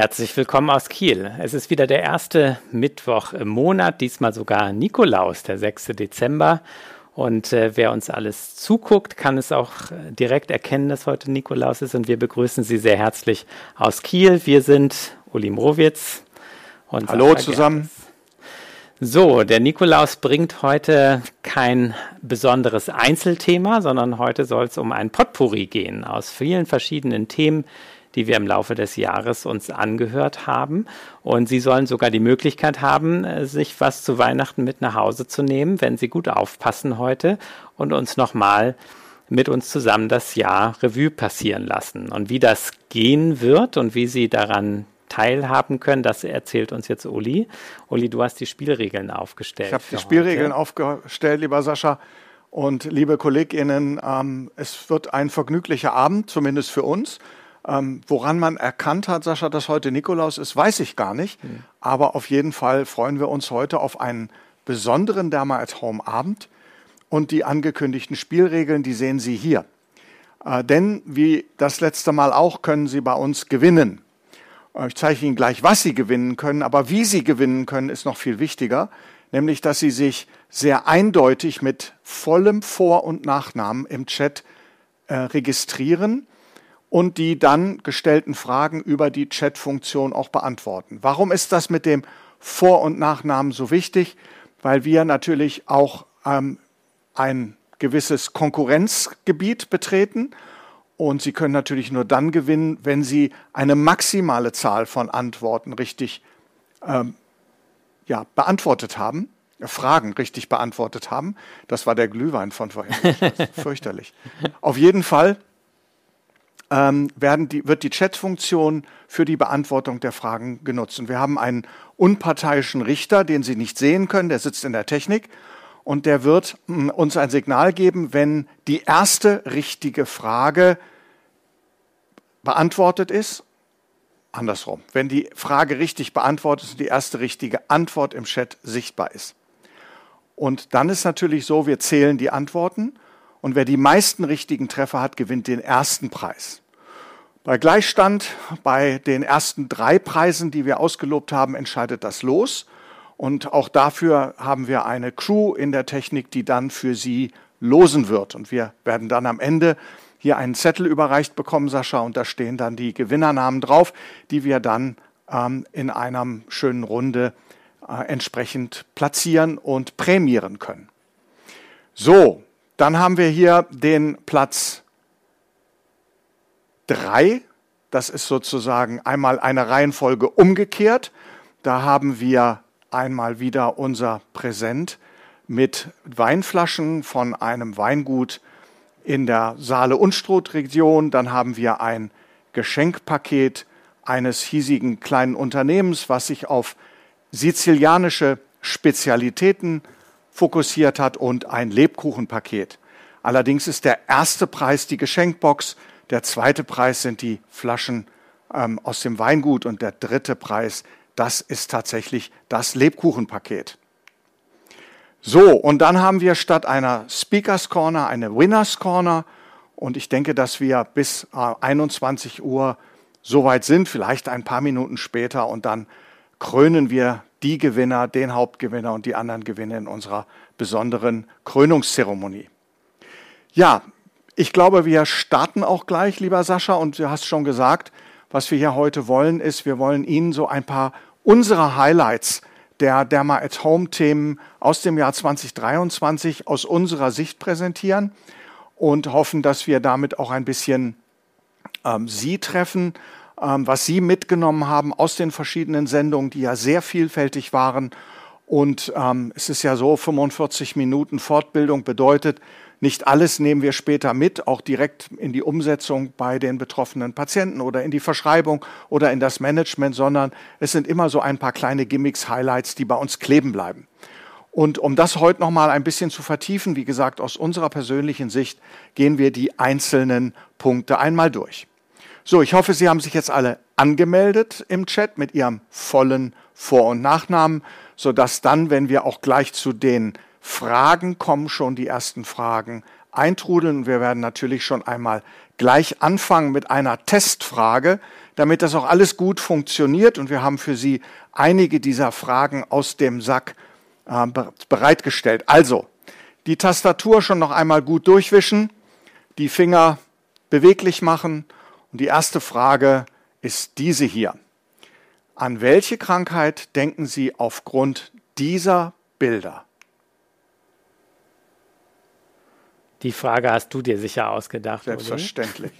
Herzlich willkommen aus Kiel. Es ist wieder der erste Mittwoch im Monat, diesmal sogar Nikolaus, der 6. Dezember. Und äh, wer uns alles zuguckt, kann es auch äh, direkt erkennen, dass heute Nikolaus ist. Und wir begrüßen Sie sehr herzlich aus Kiel. Wir sind Uli Mrowitz. Und Hallo Sascha zusammen. So, der Nikolaus bringt heute kein besonderes Einzelthema, sondern heute soll es um ein Potpourri gehen aus vielen verschiedenen Themen, die wir im Laufe des Jahres uns angehört haben. Und Sie sollen sogar die Möglichkeit haben, äh, sich was zu Weihnachten mit nach Hause zu nehmen, wenn Sie gut aufpassen heute und uns nochmal mit uns zusammen das Jahr Revue passieren lassen. Und wie das gehen wird und wie Sie daran teilhaben können, das erzählt uns jetzt Uli. Uli, du hast die Spielregeln aufgestellt. Ich habe die Spielregeln heute. aufgestellt, lieber Sascha. Und liebe KollegInnen, ähm, es wird ein vergnüglicher Abend, zumindest für uns. Ähm, woran man erkannt hat, Sascha, dass heute Nikolaus ist, weiß ich gar nicht. Mhm. Aber auf jeden Fall freuen wir uns heute auf einen besonderen Derma at Home Abend. Und die angekündigten Spielregeln, die sehen Sie hier. Äh, denn wie das letzte Mal auch, können Sie bei uns gewinnen. Äh, ich zeige Ihnen gleich, was Sie gewinnen können, aber wie Sie gewinnen können, ist noch viel wichtiger. Nämlich, dass Sie sich sehr eindeutig mit vollem Vor- und Nachnamen im Chat äh, registrieren und die dann gestellten Fragen über die Chat-Funktion auch beantworten. Warum ist das mit dem Vor- und Nachnamen so wichtig? Weil wir natürlich auch ähm, ein gewisses Konkurrenzgebiet betreten und Sie können natürlich nur dann gewinnen, wenn Sie eine maximale Zahl von Antworten richtig ähm, ja, beantwortet haben. Fragen richtig beantwortet haben. Das war der Glühwein von vorhin. Fürchterlich. Auf jeden Fall ähm, die, wird die Chat-Funktion für die Beantwortung der Fragen genutzt. Und wir haben einen unparteiischen Richter, den Sie nicht sehen können, der sitzt in der Technik und der wird hm, uns ein Signal geben, wenn die erste richtige Frage beantwortet ist. Andersrum, wenn die Frage richtig beantwortet ist und die erste richtige Antwort im Chat sichtbar ist. Und dann ist natürlich so, wir zählen die Antworten und wer die meisten richtigen Treffer hat, gewinnt den ersten Preis. Bei Gleichstand, bei den ersten drei Preisen, die wir ausgelobt haben, entscheidet das Los. Und auch dafür haben wir eine Crew in der Technik, die dann für Sie losen wird. Und wir werden dann am Ende hier einen Zettel überreicht bekommen, Sascha, und da stehen dann die Gewinnernamen drauf, die wir dann ähm, in einer schönen Runde äh, entsprechend platzieren und prämieren können. So, dann haben wir hier den Platz 3. Das ist sozusagen einmal eine Reihenfolge umgekehrt. Da haben wir einmal wieder unser Präsent mit Weinflaschen von einem Weingut in der Saale-Unstrut-Region. Dann haben wir ein Geschenkpaket eines hiesigen kleinen Unternehmens, was sich auf sizilianische Spezialitäten fokussiert hat und ein Lebkuchenpaket. Allerdings ist der erste Preis die Geschenkbox, der zweite Preis sind die Flaschen ähm, aus dem Weingut und der dritte Preis, das ist tatsächlich das Lebkuchenpaket. So, und dann haben wir statt einer Speakers Corner eine Winners Corner und ich denke, dass wir bis äh, 21 Uhr soweit sind, vielleicht ein paar Minuten später und dann krönen wir die Gewinner, den Hauptgewinner und die anderen Gewinner in unserer besonderen Krönungszeremonie. Ja, ich glaube, wir starten auch gleich, lieber Sascha, und du hast schon gesagt, was wir hier heute wollen, ist, wir wollen Ihnen so ein paar unserer Highlights der Derma at Home Themen aus dem Jahr 2023 aus unserer Sicht präsentieren und hoffen, dass wir damit auch ein bisschen ähm, Sie treffen, was Sie mitgenommen haben aus den verschiedenen Sendungen, die ja sehr vielfältig waren. Und ähm, es ist ja so, 45 Minuten Fortbildung bedeutet, nicht alles nehmen wir später mit, auch direkt in die Umsetzung bei den betroffenen Patienten oder in die Verschreibung oder in das Management, sondern es sind immer so ein paar kleine Gimmicks, Highlights, die bei uns kleben bleiben. Und um das heute noch mal ein bisschen zu vertiefen, wie gesagt, aus unserer persönlichen Sicht gehen wir die einzelnen Punkte einmal durch. So, ich hoffe, Sie haben sich jetzt alle angemeldet im Chat mit Ihrem vollen Vor- und Nachnamen, sodass dann, wenn wir auch gleich zu den Fragen kommen schon, die ersten Fragen eintrudeln. Wir werden natürlich schon einmal gleich anfangen mit einer Testfrage, damit das auch alles gut funktioniert. Und wir haben für Sie einige dieser Fragen aus dem Sack äh, bereitgestellt. Also, die Tastatur schon noch einmal gut durchwischen, die Finger beweglich machen. Und die erste Frage ist diese hier. An welche Krankheit denken Sie aufgrund dieser Bilder? Die Frage hast du dir sicher ausgedacht. Selbstverständlich.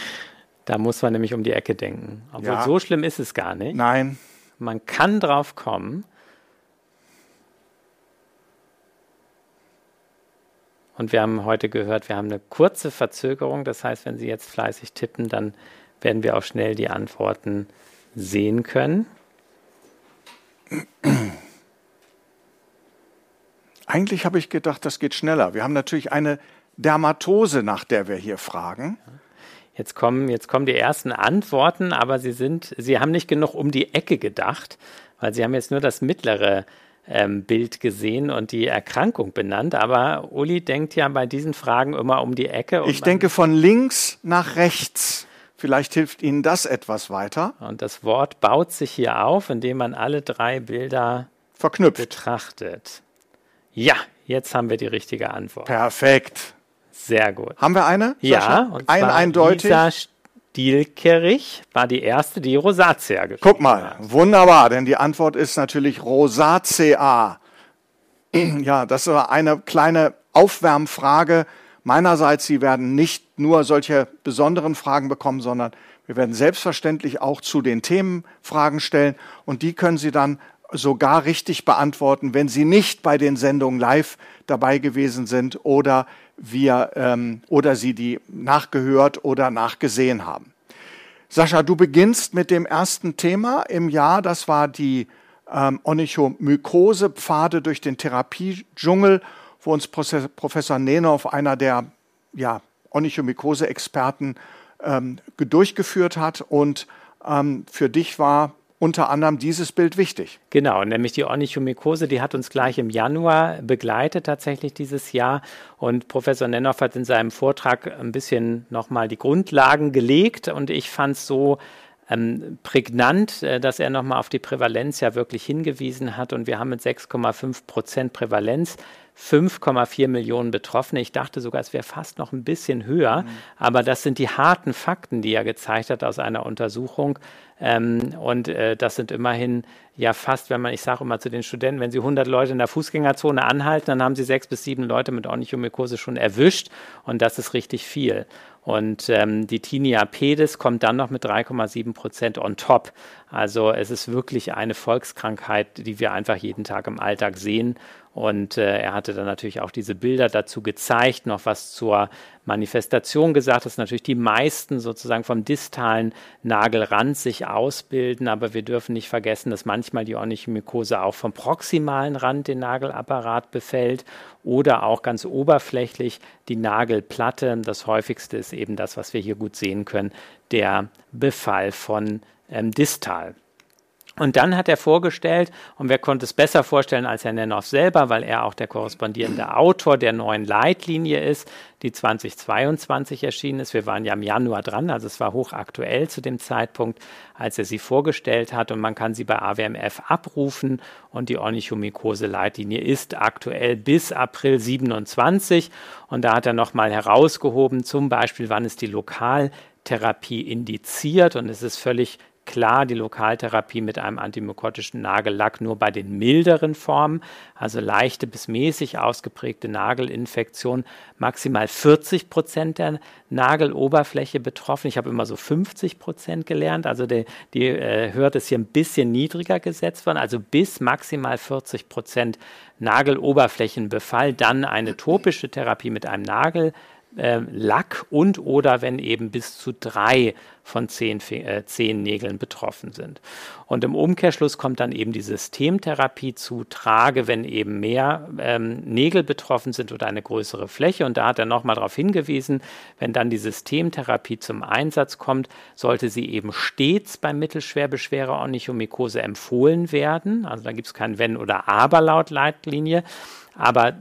da muss man nämlich um die Ecke denken. Obwohl ja. so schlimm ist es gar nicht. Nein. Man kann drauf kommen. Und wir haben heute gehört, wir haben eine kurze Verzögerung. Das heißt, wenn Sie jetzt fleißig tippen, dann werden wir auch schnell die Antworten sehen können. Eigentlich habe ich gedacht, das geht schneller. Wir haben natürlich eine Dermatose, nach der wir hier fragen. Jetzt kommen, jetzt kommen die ersten Antworten, aber Sie sind, Sie haben nicht genug um die Ecke gedacht, weil Sie haben jetzt nur das mittlere ähm, Bild gesehen und die Erkrankung benannt. Aber Uli denkt ja bei diesen Fragen immer um die Ecke. Ich denke von links nach rechts. Vielleicht hilft Ihnen das etwas weiter. Und das Wort baut sich hier auf, indem man alle drei Bilder verknüpft betrachtet. Ja, jetzt haben wir die richtige Antwort. Perfekt. Sehr gut. Haben wir eine? Ja, und ein eindeutig. Lisa Stielkerich war die erste, die Rosatia geschrieben Guck mal, hat. wunderbar, denn die Antwort ist natürlich Rosatia. Ja, das war eine kleine Aufwärmfrage meinerseits. Sie werden nicht nur solche besonderen Fragen bekommen, sondern wir werden selbstverständlich auch zu den Themen Fragen stellen und die können Sie dann sogar richtig beantworten, wenn Sie nicht bei den Sendungen live dabei gewesen sind oder wir ähm, oder Sie die nachgehört oder nachgesehen haben. Sascha, du beginnst mit dem ersten Thema im Jahr. Das war die ähm, Onychomykose-Pfade durch den Therapiedschungel wo uns Professor Nenov, einer der ja, Onychomykose-Experten, ähm, durchgeführt hat. Und ähm, für dich war unter anderem dieses Bild wichtig. Genau, nämlich die Onychomykose, die hat uns gleich im Januar begleitet tatsächlich dieses Jahr. Und Professor Nennoff hat in seinem Vortrag ein bisschen nochmal die Grundlagen gelegt. Und ich fand es so ähm, prägnant, äh, dass er nochmal auf die Prävalenz ja wirklich hingewiesen hat. Und wir haben mit 6,5 Prozent Prävalenz 5,4 Millionen Betroffene. Ich dachte sogar, es wäre fast noch ein bisschen höher. Mhm. Aber das sind die harten Fakten, die er gezeigt hat aus einer Untersuchung. Ähm, und äh, das sind immerhin ja fast, wenn man, ich sage immer zu den Studenten, wenn sie 100 Leute in der Fußgängerzone anhalten, dann haben sie sechs bis sieben Leute mit Onychomykose schon erwischt. Und das ist richtig viel. Und ähm, die Tinea pedis kommt dann noch mit 3,7 Prozent on top. Also es ist wirklich eine Volkskrankheit, die wir einfach jeden Tag im Alltag sehen. Und äh, er hatte dann natürlich auch diese Bilder dazu gezeigt, noch was zur Manifestation gesagt, dass natürlich die meisten sozusagen vom distalen Nagelrand sich ausbilden, aber wir dürfen nicht vergessen, dass manchmal die Onychomykose auch vom proximalen Rand den Nagelapparat befällt oder auch ganz oberflächlich die Nagelplatte. Das häufigste ist eben das, was wir hier gut sehen können, der Befall von ähm, distal. Und dann hat er vorgestellt, und wer konnte es besser vorstellen als Herr Nennoff selber, weil er auch der korrespondierende Autor der neuen Leitlinie ist, die 2022 erschienen ist. Wir waren ja im Januar dran, also es war hochaktuell zu dem Zeitpunkt, als er sie vorgestellt hat. Und man kann sie bei AWMF abrufen. Und die Onychomykose-Leitlinie ist aktuell bis April 27. Und da hat er nochmal herausgehoben, zum Beispiel, wann ist die Lokaltherapie indiziert. Und es ist völlig klar die Lokaltherapie mit einem antimykotischen Nagellack nur bei den milderen Formen, also leichte bis mäßig ausgeprägte Nagelinfektion, maximal 40 Prozent der Nageloberfläche betroffen. Ich habe immer so 50 Prozent gelernt, also die, die äh, Hürde ist hier ein bisschen niedriger gesetzt worden, also bis maximal 40 Prozent Nageloberflächenbefall, dann eine topische Therapie mit einem Nagel äh, Lack und oder wenn eben bis zu drei von zehn, äh, zehn Nägeln betroffen sind. Und im Umkehrschluss kommt dann eben die Systemtherapie zu Trage, wenn eben mehr ähm, Nägel betroffen sind oder eine größere Fläche. Und da hat er nochmal darauf hingewiesen, wenn dann die Systemtherapie zum Einsatz kommt, sollte sie eben stets bei mittelschwerbeschwerer Onychomykose empfohlen werden. Also da gibt es kein Wenn oder Aber laut Leitlinie. Aber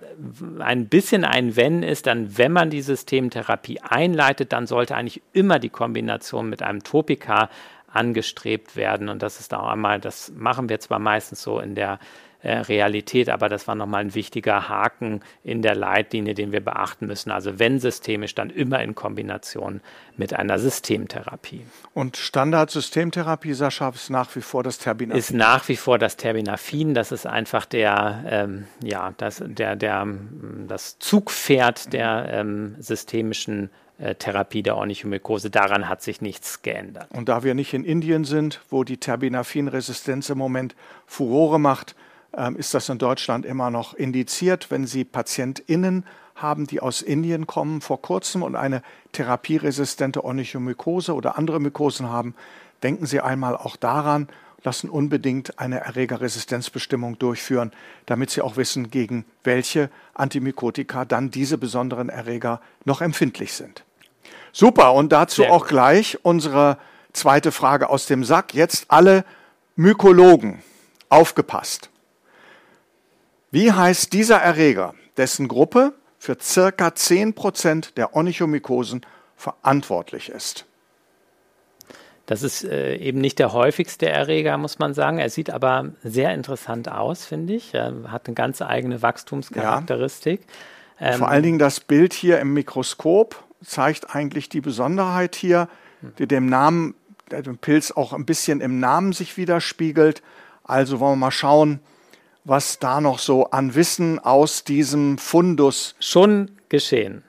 ein bisschen ein Wenn ist dann, wenn man die Systemtherapie einleitet, dann sollte eigentlich immer die Kombination mit einem Topika angestrebt werden. Und das ist auch einmal, das machen wir zwar meistens so in der äh, Realität, aber das war nochmal ein wichtiger Haken in der Leitlinie, den wir beachten müssen. Also wenn systemisch, dann immer in Kombination mit einer Systemtherapie. Und Standard-Systemtherapie, Sascha, ist nach wie vor das Terbinafin? Ist nach wie vor das Terbinafin. Das ist einfach der, ähm, ja, das, der, der, das Zugpferd der ähm, systemischen äh, Therapie der Onychomykose. Daran hat sich nichts geändert. Und da wir nicht in Indien sind, wo die Terbinafin-Resistenz im Moment Furore macht, ähm, ist das in Deutschland immer noch indiziert, wenn Sie PatientInnen haben, die aus Indien kommen vor kurzem und eine therapieresistente Onychomykose oder andere Mykosen haben, denken Sie einmal auch daran, lassen unbedingt eine Erregerresistenzbestimmung durchführen, damit Sie auch wissen, gegen welche Antimykotika dann diese besonderen Erreger noch empfindlich sind. Super, und dazu auch gleich unsere zweite Frage aus dem Sack. Jetzt alle Mykologen aufgepasst. Wie heißt dieser Erreger, dessen Gruppe für circa 10% der Onychomykosen verantwortlich ist? Das ist äh, eben nicht der häufigste Erreger, muss man sagen. Er sieht aber sehr interessant aus, finde ich. Er hat eine ganz eigene Wachstumscharakteristik. Ja. Ähm, Vor allen Dingen das Bild hier im Mikroskop zeigt eigentlich die Besonderheit hier, die dem Namen, der dem Pilz auch ein bisschen im Namen sich widerspiegelt. Also wollen wir mal schauen, was da noch so an Wissen aus diesem Fundus schon geschehen.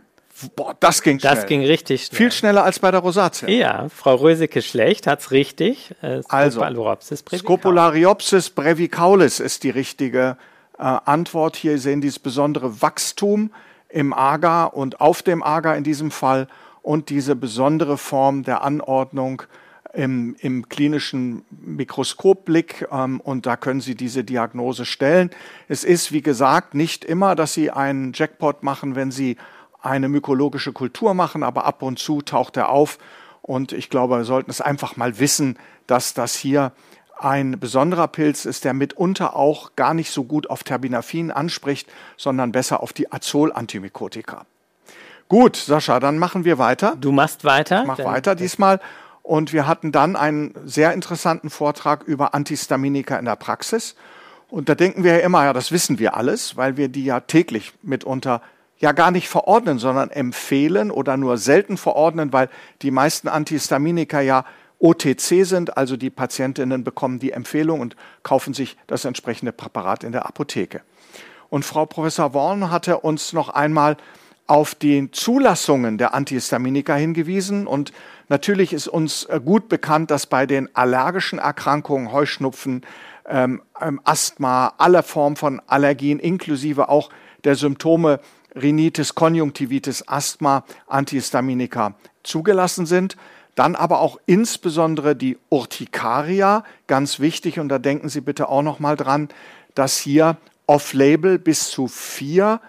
Boah, das ging schnell. Das ging richtig schnell. Viel schneller als bei der Rosatia. Ja, Frau Röseke schlecht hat's richtig. Äh, Scopulariopsis brevicalis. Scopulariopsis brevicalis ist die richtige äh, Antwort. Hier sehen Sie das besondere Wachstum im Agar und auf dem Agar in diesem Fall und diese besondere Form der Anordnung im, im klinischen Mikroskopblick ähm, und da können Sie diese Diagnose stellen. Es ist, wie gesagt, nicht immer, dass Sie einen Jackpot machen, wenn Sie eine mykologische Kultur machen, aber ab und zu taucht er auf und ich glaube, wir sollten es einfach mal wissen, dass das hier ein besonderer Pilz ist, der mitunter auch gar nicht so gut auf Terbinafin anspricht, sondern besser auf die Azol-Antimykotika. Gut, Sascha, dann machen wir weiter. Du machst weiter. Ich mach weiter diesmal. Und wir hatten dann einen sehr interessanten Vortrag über Antihistaminika in der Praxis. Und da denken wir ja immer, ja, das wissen wir alles, weil wir die ja täglich mitunter ja gar nicht verordnen, sondern empfehlen oder nur selten verordnen, weil die meisten Antihistaminika ja OTC sind, also die Patientinnen bekommen die Empfehlung und kaufen sich das entsprechende Präparat in der Apotheke. Und Frau Professor Worn hatte uns noch einmal auf die Zulassungen der Antihistaminika hingewiesen und Natürlich ist uns äh, gut bekannt, dass bei den allergischen Erkrankungen, Heuschnupfen, ähm, ähm, Asthma, alle Formen von Allergien, inklusive auch der Symptome Rhinitis, Konjunktivitis, Asthma, Antihistaminika zugelassen sind. Dann aber auch insbesondere die Urtikaria, ganz wichtig, und da denken Sie bitte auch noch mal dran, dass hier off-label bis zu vier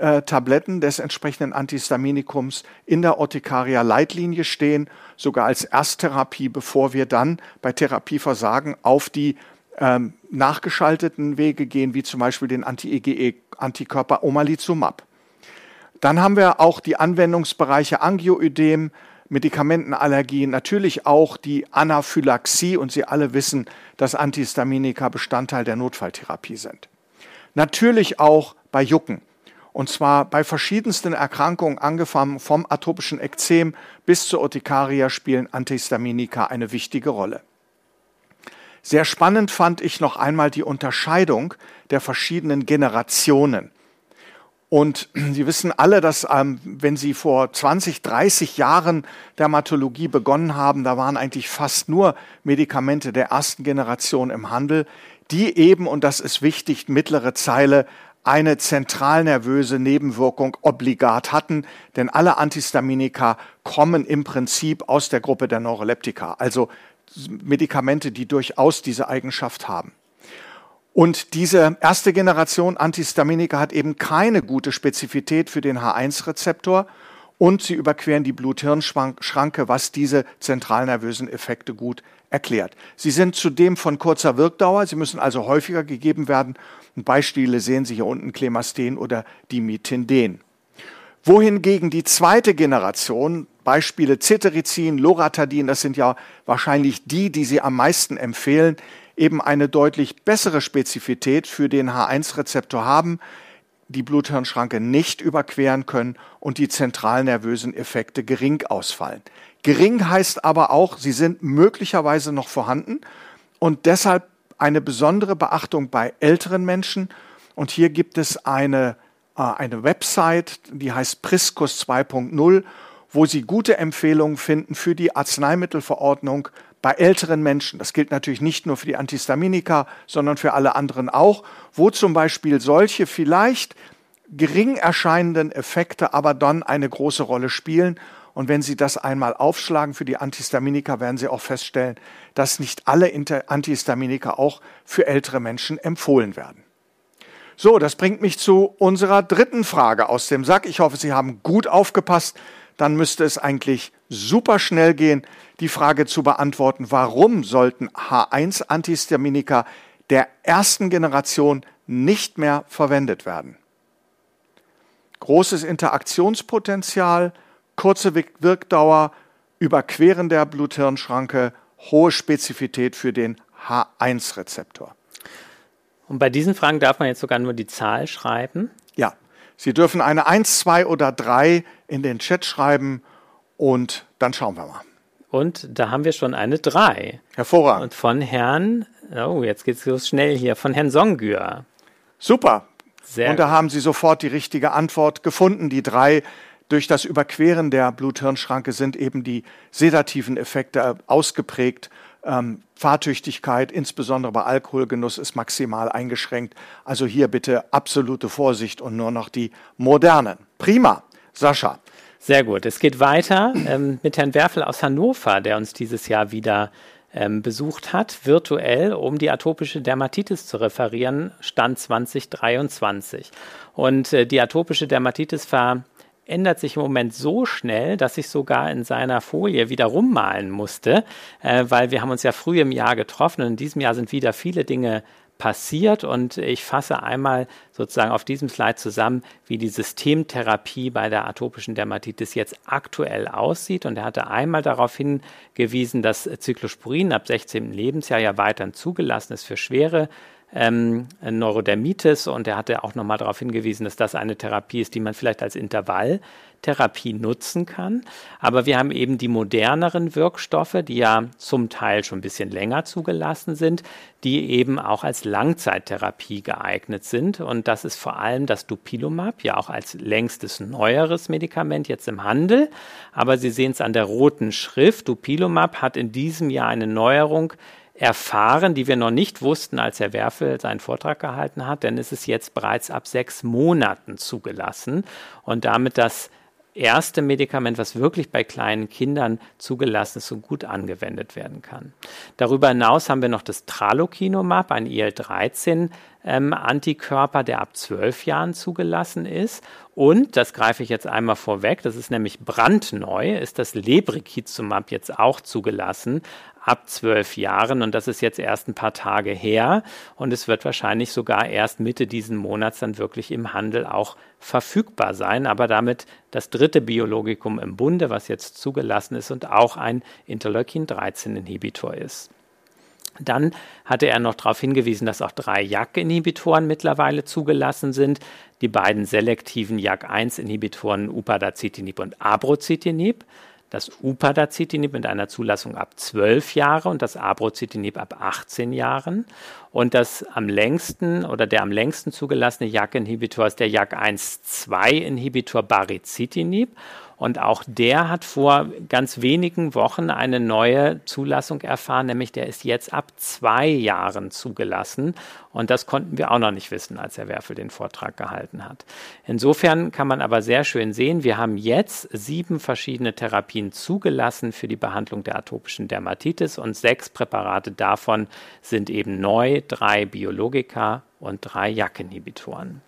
äh, Tabletten des entsprechenden Antihistaminikums in der Urtikaria-Leitlinie stehen, sogar als Ersttherapie, bevor wir dann bei Therapieversagen auf die ähm, nachgeschalteten Wege gehen, wie zum Beispiel den Anti-EGE-Antikörper Omalizumab. Dann haben wir auch die Anwendungsbereiche Angioödem, Medikamentenallergie, natürlich auch die Anaphylaxie und Sie alle wissen, dass Antihistaminika Bestandteil der Notfalltherapie sind. Natürlich auch bei Jucken. Und zwar bei verschiedensten Erkrankungen, angefangen vom atopischen Ekzem bis zur Urtikaria, spielen Antihistaminika eine wichtige Rolle. Sehr spannend fand ich noch einmal die Unterscheidung der verschiedenen Generationen. Und Sie wissen alle, dass ähm, wenn Sie vor 20, 30 Jahren Dermatologie begonnen haben, da waren eigentlich fast nur Medikamente der ersten Generation im Handel, die eben, und das ist wichtig, mittlere Zeile, eine zentralnervöse Nebenwirkung obligat hatten, denn alle Antihistaminika kommen im Prinzip aus der Gruppe der Neuroleptika, also Medikamente, die durchaus diese Eigenschaft haben. Und diese erste Generation Antihistaminika hat eben keine gute Spezifität für den H1-Rezeptor und sie überqueren die Blut-Hirn-Schranke, was diese zentralnervösen Effekte gut erklärt. Sie sind zudem von kurzer Wirkdauer, sie müssen also häufiger gegeben werden Beispiele sehen Sie hier unten Clemasten oder Dimitinden. Wohingegen die zweite Generation Beispiele Cetirizin, Loratadin, das sind ja wahrscheinlich die, die Sie am meisten empfehlen, eben eine deutlich bessere Spezifität für den H1-Rezeptor haben, die Bluthirnschranke nicht überqueren können und die zentralnervösen Effekte gering ausfallen. Gering heißt aber auch, sie sind möglicherweise noch vorhanden und deshalb eine besondere Beachtung bei älteren Menschen. Und hier gibt es eine, äh, eine Website, die heißt Priscus 2.0, wo Sie gute Empfehlungen finden für die Arzneimittelverordnung bei älteren Menschen, das gilt natürlich nicht nur für die Antihistaminika, sondern für alle anderen auch, wo zum Beispiel solche vielleicht gering erscheinenden Effekte aber dann eine große Rolle spielen. Und wenn Sie das einmal aufschlagen für die Antihistaminika, werden Sie auch feststellen, dass nicht alle Antihistaminika auch für ältere Menschen empfohlen werden. So, das bringt mich zu unserer dritten Frage aus dem Sack. Ich hoffe, Sie haben gut aufgepasst. Dann müsste es eigentlich super schnell gehen die Frage zu beantworten, warum sollten H1-Antihistaminika der ersten Generation nicht mehr verwendet werden. Großes Interaktionspotenzial, kurze Wirkdauer, Überqueren der Bluthirnschranke, hohe Spezifität für den H1-Rezeptor. Und bei diesen Fragen darf man jetzt sogar nur die Zahl schreiben? Sie dürfen eine 1, 2 oder 3 in den Chat schreiben und dann schauen wir mal. Und da haben wir schon eine 3. Hervorragend. Und von Herrn, oh, jetzt geht es so schnell hier, von Herrn Songür. Super. Sehr Und da haben Sie sofort die richtige Antwort gefunden. Die 3 durch das Überqueren der Blut-Hirn-Schranke sind eben die sedativen Effekte ausgeprägt. Ähm, Fahrtüchtigkeit, insbesondere bei Alkoholgenuss, ist maximal eingeschränkt. Also hier bitte absolute Vorsicht und nur noch die modernen. Prima. Sascha, sehr gut. Es geht weiter ähm, mit Herrn Werfel aus Hannover, der uns dieses Jahr wieder ähm, besucht hat, virtuell, um die atopische Dermatitis zu referieren, Stand 2023. Und äh, die atopische Dermatitis verändert sich im Moment so schnell, dass ich sogar in seiner Folie wieder rummalen musste, äh, weil wir haben uns ja früh im Jahr getroffen und in diesem Jahr sind wieder viele Dinge passiert. Und ich fasse einmal sozusagen auf diesem Slide zusammen, wie die Systemtherapie bei der atopischen Dermatitis jetzt aktuell aussieht. Und er hatte einmal darauf hingewiesen, dass Cyclosporin ab 16. Lebensjahr ja weiterhin zugelassen ist für schwere ähm, Neurodermitis und er hatte auch nochmal darauf hingewiesen, dass das eine Therapie ist, die man vielleicht als Intervalltherapie nutzen kann. Aber wir haben eben die moderneren Wirkstoffe, die ja zum Teil schon ein bisschen länger zugelassen sind, die eben auch als Langzeittherapie geeignet sind. Und das ist vor allem das Dupilumab, ja auch als längstes neueres Medikament jetzt im Handel. Aber Sie sehen es an der roten Schrift. Dupilumab hat in diesem Jahr eine Neuerung erfahren, die wir noch nicht wussten, als Herr Werfel seinen Vortrag gehalten hat, denn es ist jetzt bereits ab sechs Monaten zugelassen und damit das erste Medikament, was wirklich bei kleinen Kindern zugelassen ist und gut angewendet werden kann. Darüber hinaus haben wir noch das Tralokinumab, ein IL-13 ähm, der ab zwölf Jahren zugelassen ist. Und, das greife ich jetzt einmal vorweg, das ist nämlich brandneu, ist das Lebrikizumab jetzt auch zugelassen ab zwölf Jahren und das ist jetzt erst ein paar Tage her und es wird wahrscheinlich sogar erst Mitte diesen Monats dann wirklich im Handel auch verfügbar sein, aber damit das dritte Biologikum im Bunde, was jetzt zugelassen ist und auch ein Interleukin-13-Inhibitor ist. Dann hatte er noch darauf hingewiesen, dass auch drei JAK-Inhibitoren mittlerweile zugelassen sind. Die beiden selektiven JAK1-Inhibitoren Upadacitinib und Abrocitinib das Upadacitinib mit einer Zulassung ab 12 Jahre und das Abrocitinib ab 18 Jahren. Und das am längsten oder der am längsten zugelassene JAK-Inhibitor ist der JAK1-2-Inhibitor Baricitinib. Und auch der hat vor ganz wenigen Wochen eine neue Zulassung erfahren, nämlich der ist jetzt ab zwei Jahren zugelassen. Und das konnten wir auch noch nicht wissen, als Herr Werfel den Vortrag gehalten hat. Insofern kann man aber sehr schön sehen, wir haben jetzt sieben verschiedene Therapien zugelassen für die Behandlung der atopischen Dermatitis und sechs Präparate davon sind eben neu, drei Biologika und drei JAK-Inhibitoren.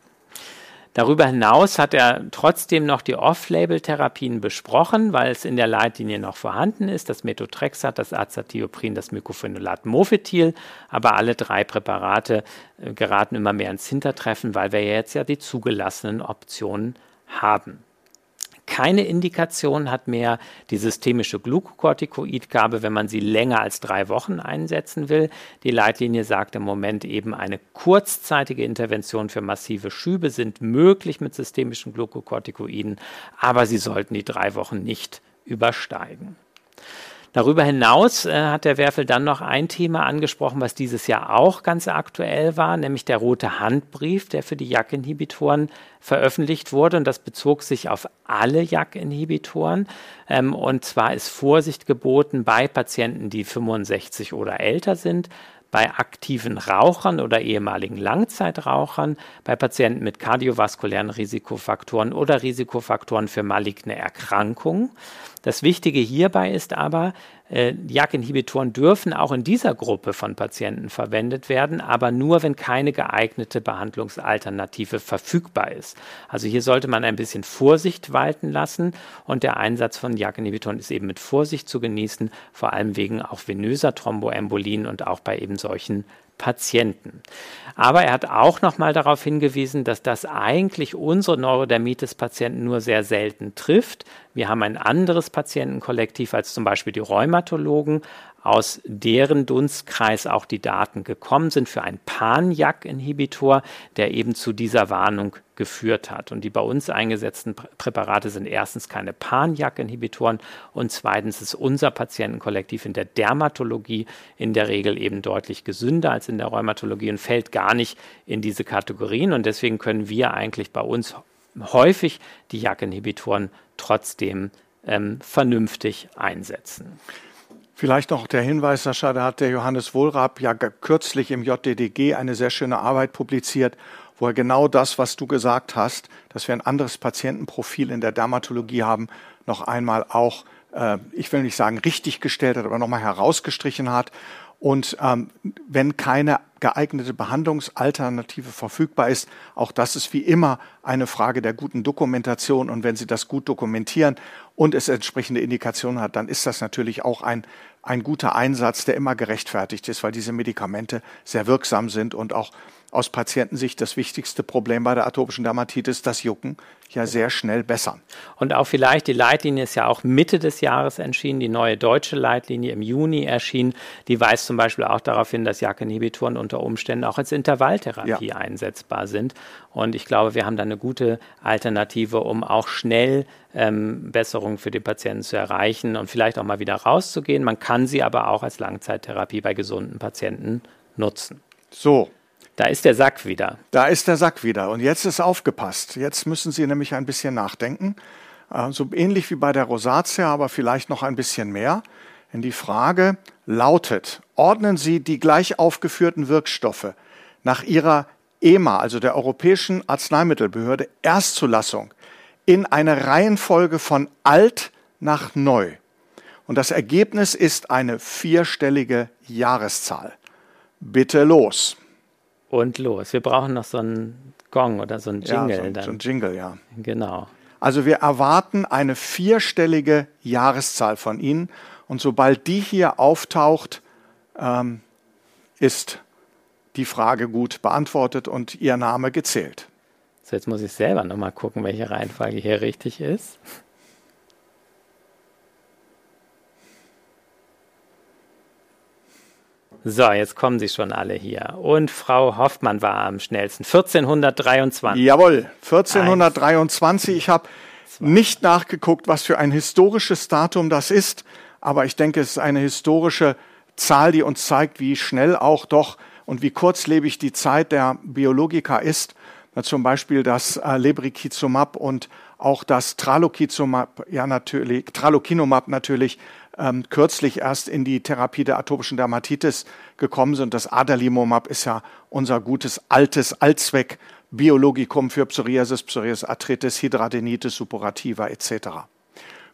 Darüber hinaus hat er trotzdem noch die Off-Label-Therapien besprochen, weil es in der Leitlinie noch vorhanden ist, das Methotrexat, das Azathioprin, das Mycophenolat Mofetil, aber alle drei Präparate äh, geraten immer mehr ins Hintertreffen, weil wir jetzt ja die zugelassenen Optionen haben. Keine Indikation hat mehr die systemische Glukokortikoidgabe, wenn man sie länger als drei Wochen einsetzen will. Die Leitlinie sagt im Moment eben, eine kurzzeitige Intervention für massive Schübe sind möglich mit systemischen Glukokortikoiden, aber sie sollten die drei Wochen nicht übersteigen. Darüber hinaus äh, hat der Werfel dann noch ein Thema angesprochen, was dieses Jahr auch ganz aktuell war, nämlich der rote Handbrief, der für die JAK-Inhibitoren veröffentlicht wurde. Und das bezog sich auf alle JAK-Inhibitoren. Ähm, und zwar ist Vorsicht geboten bei Patienten, die 65 oder älter sind, bei aktiven Rauchern oder ehemaligen Langzeitrauchern, bei Patienten mit kardiovaskulären Risikofaktoren oder Risikofaktoren für maligne Erkrankungen. Das Wichtige hierbei ist aber, äh, JAK-Inhibitoren dürfen auch in dieser Gruppe von Patienten verwendet werden, aber nur, wenn keine geeignete Behandlungsalternative verfügbar ist. Also hier sollte man ein bisschen Vorsicht walten lassen und der Einsatz von JAK-Inhibitoren ist eben mit Vorsicht zu genießen, vor allem wegen auch venöser Thromboembolien und auch bei eben solchen Patienten. Aber er hat auch noch mal darauf hingewiesen, dass das eigentlich unsere Neurodermitis-Patienten nur sehr selten trifft. Wir haben ein anderes Patientenkollektiv als zum Beispiel die Rheumatologen, aus deren Dunstkreis auch die Daten gekommen sind für einen Pan-JAK-Inhibitor, der eben zu dieser Warnung geführt hat. Und die bei uns eingesetzten Präparate sind erstens keine Pan-JAK-Inhibitoren und zweitens ist unser Patientenkollektiv in der Dermatologie in der Regel eben deutlich gesünder als in der Rheumatologie und fällt gar nicht in diese Kategorien. Und deswegen können wir eigentlich bei uns häufig die JAK-Inhibitoren trotzdem ähm, vernünftig einsetzen. Vielleicht noch der Hinweis, Sascha, da hat der Johannes Wohlrab ja kürzlich im JDDG eine sehr schöne Arbeit publiziert, wo er genau das, was du gesagt hast, dass wir ein anderes Patientenprofil in der Dermatologie haben, noch einmal auch, äh, ich will nicht sagen richtig gestellt hat, aber nochmal herausgestrichen hat. Und ähm, wenn keine geeignete Behandlungsalternative verfügbar ist, auch das ist wie immer eine Frage der guten Dokumentation. Und wenn Sie das gut dokumentieren und es entsprechende Indikationen hat, dann ist das natürlich auch ein, ein guter Einsatz, der immer gerechtfertigt ist, weil diese Medikamente sehr wirksam sind und auch aus Patientensicht das wichtigste Problem bei der atopischen Dermatitis, das Jucken, ja sehr schnell bessern. Und auch vielleicht, die Leitlinie ist ja auch Mitte des Jahres erschienen, die neue deutsche Leitlinie im Juni erschien. Die weist zum Beispiel auch darauf hin, dass JAK-Inhibitoren unter Umständen auch als Intervalltherapie ja. einsetzbar sind. Und ich glaube, wir haben da eine gute Alternative, um auch schnell ähm, Besserungen für die Patienten zu erreichen und vielleicht auch mal wieder rauszugehen. Man kann sie aber auch als Langzeittherapie bei gesunden Patienten nutzen. So, da ist der Sack wieder. Da ist der Sack wieder. Und jetzt ist aufgepasst. Jetzt müssen Sie nämlich ein bisschen nachdenken. Äh, so ähnlich wie bei der Rosatia, aber vielleicht noch ein bisschen mehr. Denn die Frage lautet, ordnen Sie die gleich aufgeführten Wirkstoffe nach ihrer EMA, also der Europäischen Arzneimittelbehörde, Erstzulassung in eine Reihenfolge von alt nach neu. Und das Ergebnis ist eine vierstellige Jahreszahl. Bitte los und los. Wir brauchen noch so einen Gong oder so einen Jingle. Ja, so, dann. so ein Jingle, ja. Genau. Also wir erwarten eine vierstellige Jahreszahl von Ihnen und sobald die hier auftaucht, ähm, ist die Frage gut beantwortet und Ihr Name gezählt. So, jetzt muss ich selber nochmal gucken, welche Reihenfolge hier richtig ist. So, jetzt kommen sie schon alle hier. Und Frau Hoffmann war am schnellsten. 1423. Jawohl, 1423. Ich habe nicht nachgeguckt, was für ein historisches Datum das ist, aber ich denke, es ist eine historische Zahl, die uns zeigt, wie schnell auch doch und wie kurzlebig die Zeit der Biologika ist. Zum Beispiel das äh, Lebrikizumab und auch das Tralokinumab, ja natürlich, Tralokinumab natürlich ähm, kürzlich erst in die Therapie der atopischen Dermatitis gekommen sind. Das Adalimumab ist ja unser gutes altes Allzweck Biologikum für Psoriasis, Psoriasis Arthritis, Hydradenitis suppurativa etc.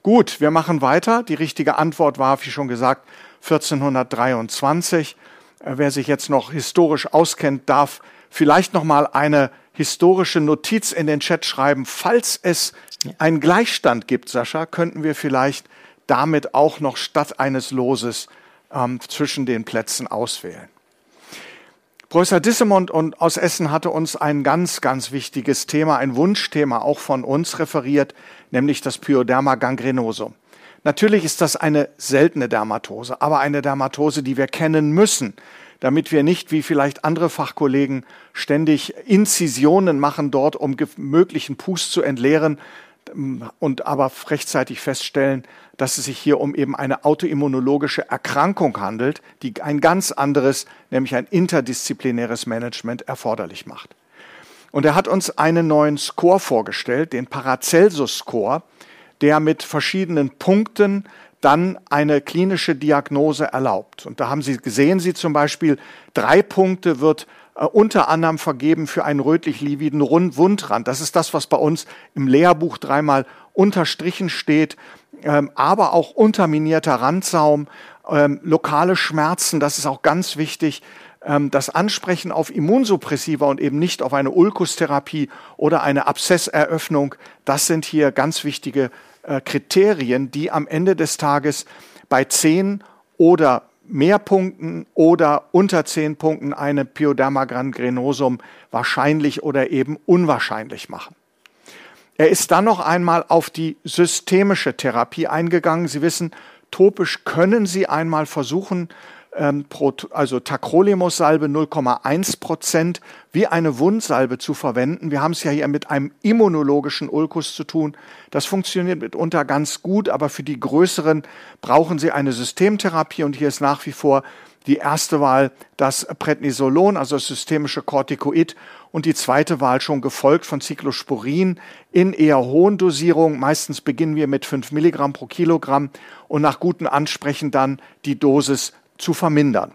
Gut, wir machen weiter. Die richtige Antwort war, wie schon gesagt, 1423. Äh, wer sich jetzt noch historisch auskennt, darf vielleicht noch mal eine historische Notiz in den Chat schreiben. Falls es einen Gleichstand gibt, Sascha, könnten wir vielleicht damit auch noch statt eines Loses ähm, zwischen den Plätzen auswählen. Professor Dissemont und aus Essen hatte uns ein ganz, ganz wichtiges Thema, ein Wunschthema auch von uns referiert, nämlich das Pyoderma gangrenosum. Natürlich ist das eine seltene Dermatose, aber eine Dermatose, die wir kennen müssen, damit wir nicht, wie vielleicht andere Fachkollegen, ständig Inzisionen machen dort, um möglichen Pust zu entleeren und aber rechtzeitig feststellen, dass es sich hier um eben eine autoimmunologische Erkrankung handelt, die ein ganz anderes, nämlich ein interdisziplinäres Management erforderlich macht. Und er hat uns einen neuen Score vorgestellt, den Paracelsus-Score, der mit verschiedenen Punkten dann eine klinische Diagnose erlaubt. Und da haben Sie, gesehen Sie zum Beispiel, drei Punkte wird unter anderem vergeben für einen rötlich-lividen Wundrand. Das ist das, was bei uns im Lehrbuch dreimal unterstrichen steht, ähm, aber auch unterminierter Randsaum, ähm, lokale Schmerzen, das ist auch ganz wichtig, ähm, das Ansprechen auf Immunsuppressiva und eben nicht auf eine Ulkustherapie oder eine Abszesseröffnung, das sind hier ganz wichtige äh, Kriterien, die am Ende des Tages bei zehn oder mehr Punkten oder unter zehn Punkten eine Pyoderma gangrenosum wahrscheinlich oder eben unwahrscheinlich machen. Er ist dann noch einmal auf die systemische Therapie eingegangen. Sie wissen, topisch können Sie einmal versuchen, ähm, also Tacrolimus-Salbe 0,1 Prozent wie eine Wundsalbe zu verwenden. Wir haben es ja hier mit einem immunologischen Ulkus zu tun. Das funktioniert mitunter ganz gut, aber für die größeren brauchen Sie eine Systemtherapie und hier ist nach wie vor die erste Wahl das Prednisolon, also das systemische Corticoid und die zweite Wahl schon gefolgt von Cyclosporin in eher hohen Dosierungen. Meistens beginnen wir mit 5 Milligramm pro Kilogramm und nach gutem Ansprechen dann die Dosis zu vermindern.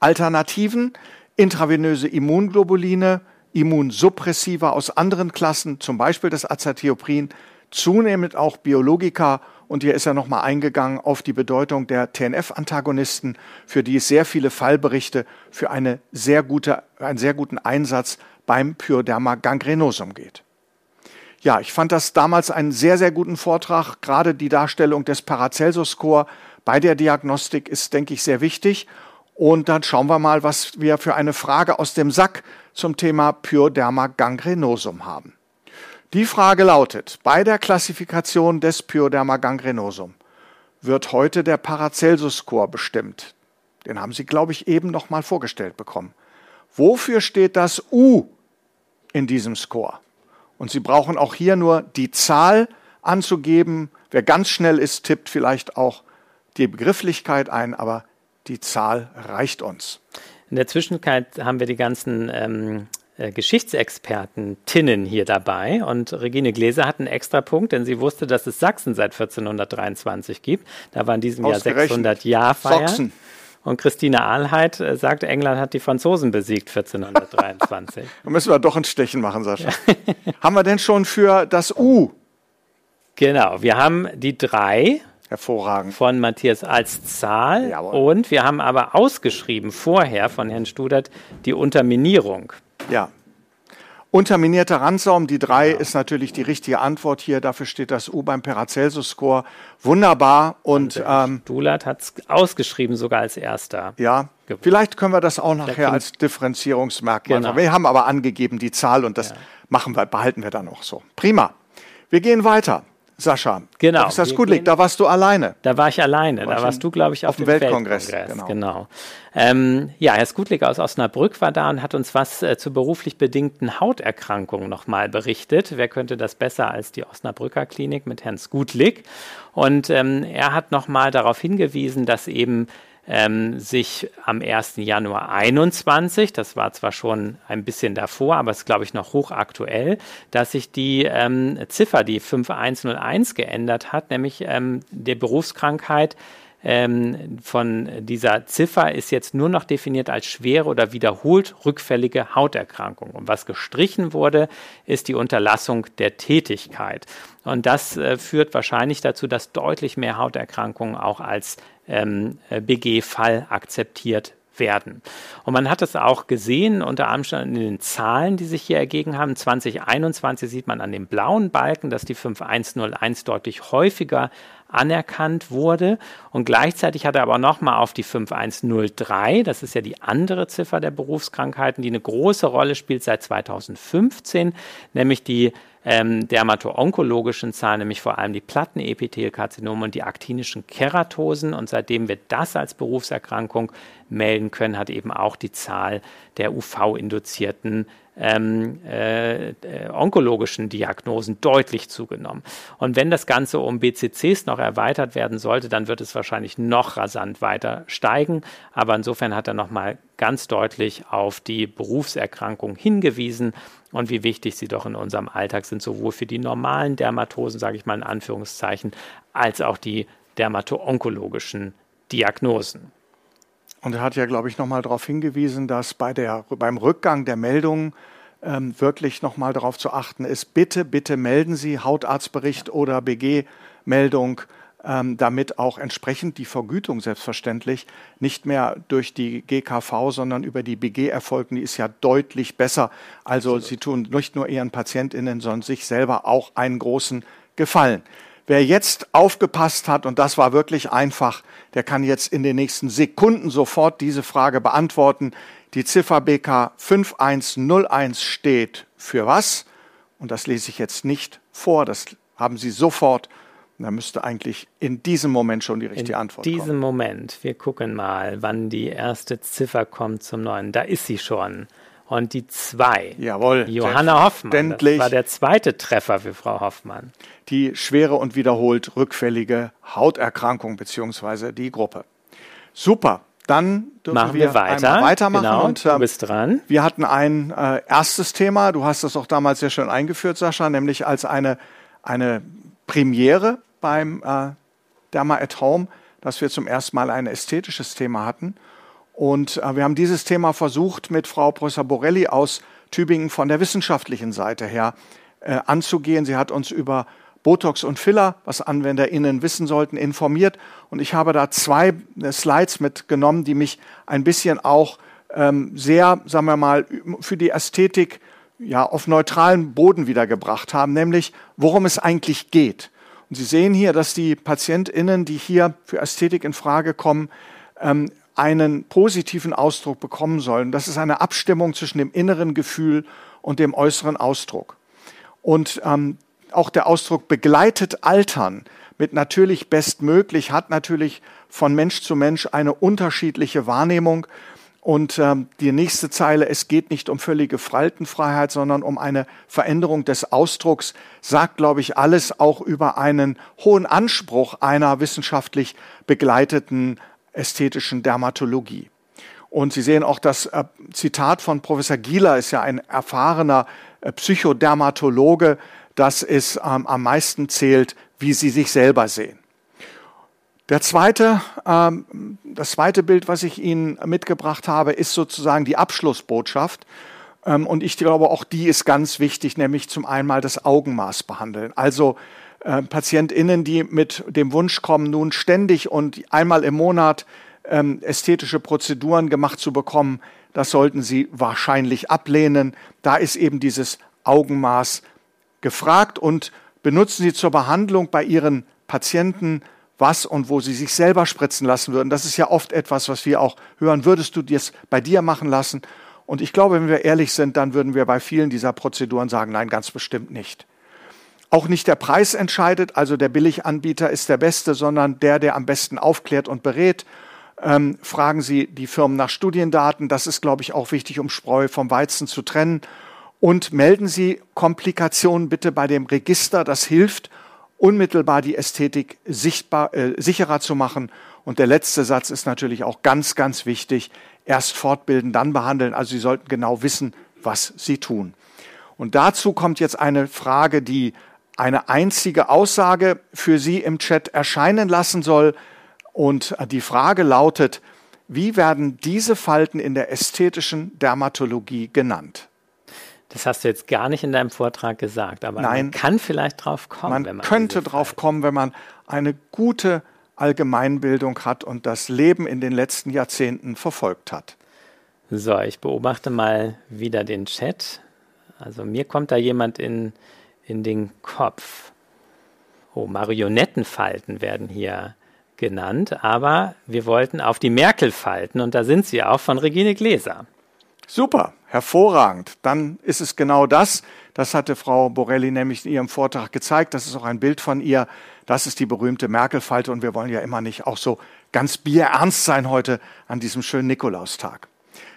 Alternativen, intravenöse Immunglobuline, Immunsuppressiva aus anderen Klassen, zum Beispiel das Azathioprin, zunehmend auch Biologika und hier ist er nochmal eingegangen auf die Bedeutung der TNF-Antagonisten, für die es sehr viele Fallberichte für eine sehr gute, einen sehr guten Einsatz beim Pyoderma gangrenosum geht. Ja, ich fand das damals einen sehr, sehr guten Vortrag. Gerade die Darstellung des Paracelsus-Score bei der Diagnostik ist, denke ich, sehr wichtig. Und dann schauen wir mal, was wir für eine Frage aus dem Sack zum Thema Pyoderma gangrenosum haben. Die Frage lautet, bei der Klassifikation des Pyoderma gangrenosum wird heute der Paracelsus-Score bestimmt. Den haben Sie, glaube ich, eben noch mal vorgestellt bekommen. Wofür steht das U in diesem Score? Und Sie brauchen auch hier nur die Zahl anzugeben. Wer ganz schnell ist, tippt vielleicht auch die Begrifflichkeit ein, aber die Zahl reicht uns. In der Zwischenzeit haben wir die ganzen ähm, äh, Geschichtsexperten Tinnen hier dabei und Regine Gläser hat einen extra Punkt, denn sie wusste, dass es Sachsen seit 1423 gibt. Da war in diesem Jahr 600 Jahr Feier. Und Christine Ahlheit äh, sagt, England hat die Franzosen besiegt 1423. da müssen wir doch ein Stechen machen, Sascha. haben wir denn schon für das U? Genau, wir haben die drei Hervorragend. Von Matthias als Zahl. Jawohl. Und wir haben aber ausgeschrieben vorher von Herrn Studert die Unterminierung. Ja. Unterminierter Randsaum, die drei ja. ist natürlich die richtige Antwort hier. Dafür steht das U beim Paracelsus-Score. Wunderbar. Und, und ähm, Stulat hat es ausgeschrieben, sogar als erster. Ja, gewonnen. vielleicht können wir das auch nachher als Differenzierungsmerkmal. Genau. Wir haben aber angegeben die Zahl und das ja. machen wir, behalten wir dann auch so. Prima. Wir gehen weiter. Sascha. Genau. Ist das gut liegt? Da warst du alleine. Da war ich alleine. War da warst du, glaube ich, auf, auf dem Weltkongress. Weltkongress. Genau. genau. Ähm, ja, Herr Skutlik aus Osnabrück war da und hat uns was äh, zu beruflich bedingten Hauterkrankungen nochmal berichtet. Wer könnte das besser als die Osnabrücker Klinik mit Herrn Skutlik? Und ähm, er hat nochmal darauf hingewiesen, dass eben ähm, sich am 1. Januar 21, das war zwar schon ein bisschen davor, aber es ist, glaube ich, noch hochaktuell, dass sich die ähm, Ziffer, die 5101 geändert hat, nämlich ähm, der Berufskrankheit ähm, von dieser Ziffer ist jetzt nur noch definiert als schwere oder wiederholt rückfällige Hauterkrankung. Und was gestrichen wurde, ist die Unterlassung der Tätigkeit. Und das äh, führt wahrscheinlich dazu, dass deutlich mehr Hauterkrankungen auch als ähm, BG-Fall akzeptiert werden. Und man hat es auch gesehen, unter anderem in den Zahlen, die sich hier ergeben haben. 2021 sieht man an dem blauen Balken, dass die 5101 deutlich häufiger anerkannt wurde. Und gleichzeitig hat er aber nochmal auf die 5103, das ist ja die andere Ziffer der Berufskrankheiten, die eine große Rolle spielt seit 2015, nämlich die ähm, dermato-onkologischen Zahlen, nämlich vor allem die Plattenepithelkarzinome und die aktinischen Keratosen. Und seitdem wir das als Berufserkrankung melden können, hat eben auch die Zahl der UV-induzierten ähm, äh, äh, onkologischen Diagnosen deutlich zugenommen. Und wenn das Ganze um BCCs noch erweitert werden sollte, dann wird es wahrscheinlich noch rasant weiter steigen. Aber insofern hat er nochmal ganz deutlich auf die Berufserkrankung hingewiesen und wie wichtig sie doch in unserem Alltag sind, sowohl für die normalen Dermatosen, sage ich mal in Anführungszeichen, als auch die dermato-onkologischen Diagnosen. Und er hat ja, glaube ich, nochmal darauf hingewiesen, dass bei der, beim Rückgang der Meldungen ähm, wirklich nochmal darauf zu achten ist, bitte, bitte melden Sie Hautarztbericht oder BG-Meldung, ähm, damit auch entsprechend die Vergütung selbstverständlich nicht mehr durch die GKV, sondern über die BG erfolgen. Die ist ja deutlich besser. Also Absolut. Sie tun nicht nur Ihren PatientInnen, sondern sich selber auch einen großen Gefallen. Wer jetzt aufgepasst hat, und das war wirklich einfach, der kann jetzt in den nächsten Sekunden sofort diese Frage beantworten. Die Ziffer BK 5101 steht für was? Und das lese ich jetzt nicht vor, das haben Sie sofort. Da müsste eigentlich in diesem Moment schon die richtige in Antwort kommen. In diesem Moment, wir gucken mal, wann die erste Ziffer kommt zum neuen. Da ist sie schon. Und die zwei. Jawohl. Johanna Hoffmann. Das war der zweite Treffer für Frau Hoffmann. Die schwere und wiederholt rückfällige Hauterkrankung beziehungsweise die Gruppe. Super. Dann dürfen Machen wir, wir weiter. weitermachen. Genau, und, äh, du bist dran. Wir hatten ein äh, erstes Thema, du hast das auch damals sehr schön eingeführt, Sascha, nämlich als eine, eine Premiere beim äh, Derma at Home, dass wir zum ersten Mal ein ästhetisches Thema hatten. Und äh, wir haben dieses Thema versucht, mit Frau Professor Borelli aus Tübingen von der wissenschaftlichen Seite her äh, anzugehen. Sie hat uns über Botox und Filler, was AnwenderInnen wissen sollten, informiert. Und ich habe da zwei äh, Slides mitgenommen, die mich ein bisschen auch ähm, sehr, sagen wir mal, für die Ästhetik ja, auf neutralen Boden wiedergebracht haben, nämlich worum es eigentlich geht. Und Sie sehen hier, dass die PatientInnen, die hier für Ästhetik in Frage kommen, ähm, einen positiven Ausdruck bekommen sollen. Das ist eine Abstimmung zwischen dem inneren Gefühl und dem äußeren Ausdruck. Und ähm, auch der Ausdruck begleitet Altern mit natürlich bestmöglich hat natürlich von Mensch zu Mensch eine unterschiedliche Wahrnehmung. Und ähm, die nächste Zeile, es geht nicht um völlige Faltenfreiheit, sondern um eine Veränderung des Ausdrucks, sagt, glaube ich, alles auch über einen hohen Anspruch einer wissenschaftlich begleiteten ästhetischen Dermatologie. Und Sie sehen auch das äh, Zitat von Professor Gieler, ist ja ein erfahrener äh, Psychodermatologe, dass es ähm, am meisten zählt, wie sie sich selber sehen. Der zweite, ähm, das zweite Bild, was ich Ihnen mitgebracht habe, ist sozusagen die Abschlussbotschaft. Ähm, und ich glaube, auch die ist ganz wichtig, nämlich zum einen das Augenmaß behandeln. Also äh, PatientInnen, die mit dem Wunsch kommen, nun ständig und einmal im Monat ähm, ästhetische Prozeduren gemacht zu bekommen, das sollten sie wahrscheinlich ablehnen. Da ist eben dieses Augenmaß gefragt und benutzen Sie zur Behandlung bei Ihren Patienten was und wo Sie sich selber spritzen lassen würden. Das ist ja oft etwas, was wir auch hören. Würdest du das bei dir machen lassen? Und ich glaube, wenn wir ehrlich sind, dann würden wir bei vielen dieser Prozeduren sagen, nein, ganz bestimmt nicht. Auch nicht der Preis entscheidet, also der Billiganbieter ist der Beste, sondern der, der am besten aufklärt und berät. Ähm, fragen Sie die Firmen nach Studiendaten. Das ist, glaube ich, auch wichtig, um Spreu vom Weizen zu trennen und melden Sie Komplikationen bitte bei dem Register. Das hilft, unmittelbar die Ästhetik sichtbar, äh, sicherer zu machen. Und der letzte Satz ist natürlich auch ganz, ganz wichtig. Erst fortbilden, dann behandeln. Also Sie sollten genau wissen, was Sie tun. Und dazu kommt jetzt eine Frage, die eine einzige Aussage für Sie im Chat erscheinen lassen soll. Und die Frage lautet, wie werden diese Falten in der ästhetischen Dermatologie genannt? Das hast du jetzt gar nicht in deinem Vortrag gesagt, aber Nein, man kann vielleicht drauf kommen. Man, wenn man könnte drauf kommen, wenn man eine gute Allgemeinbildung hat und das Leben in den letzten Jahrzehnten verfolgt hat. So, ich beobachte mal wieder den Chat. Also mir kommt da jemand in, in den Kopf. Oh, Marionettenfalten werden hier genannt, aber wir wollten auf die Merkel-Falten und da sind sie auch von Regine Gläser. Super, hervorragend. Dann ist es genau das. Das hatte Frau Borelli nämlich in ihrem Vortrag gezeigt. Das ist auch ein Bild von ihr. Das ist die berühmte Merkel-Falte und wir wollen ja immer nicht auch so ganz bierernst sein heute an diesem schönen Nikolaustag.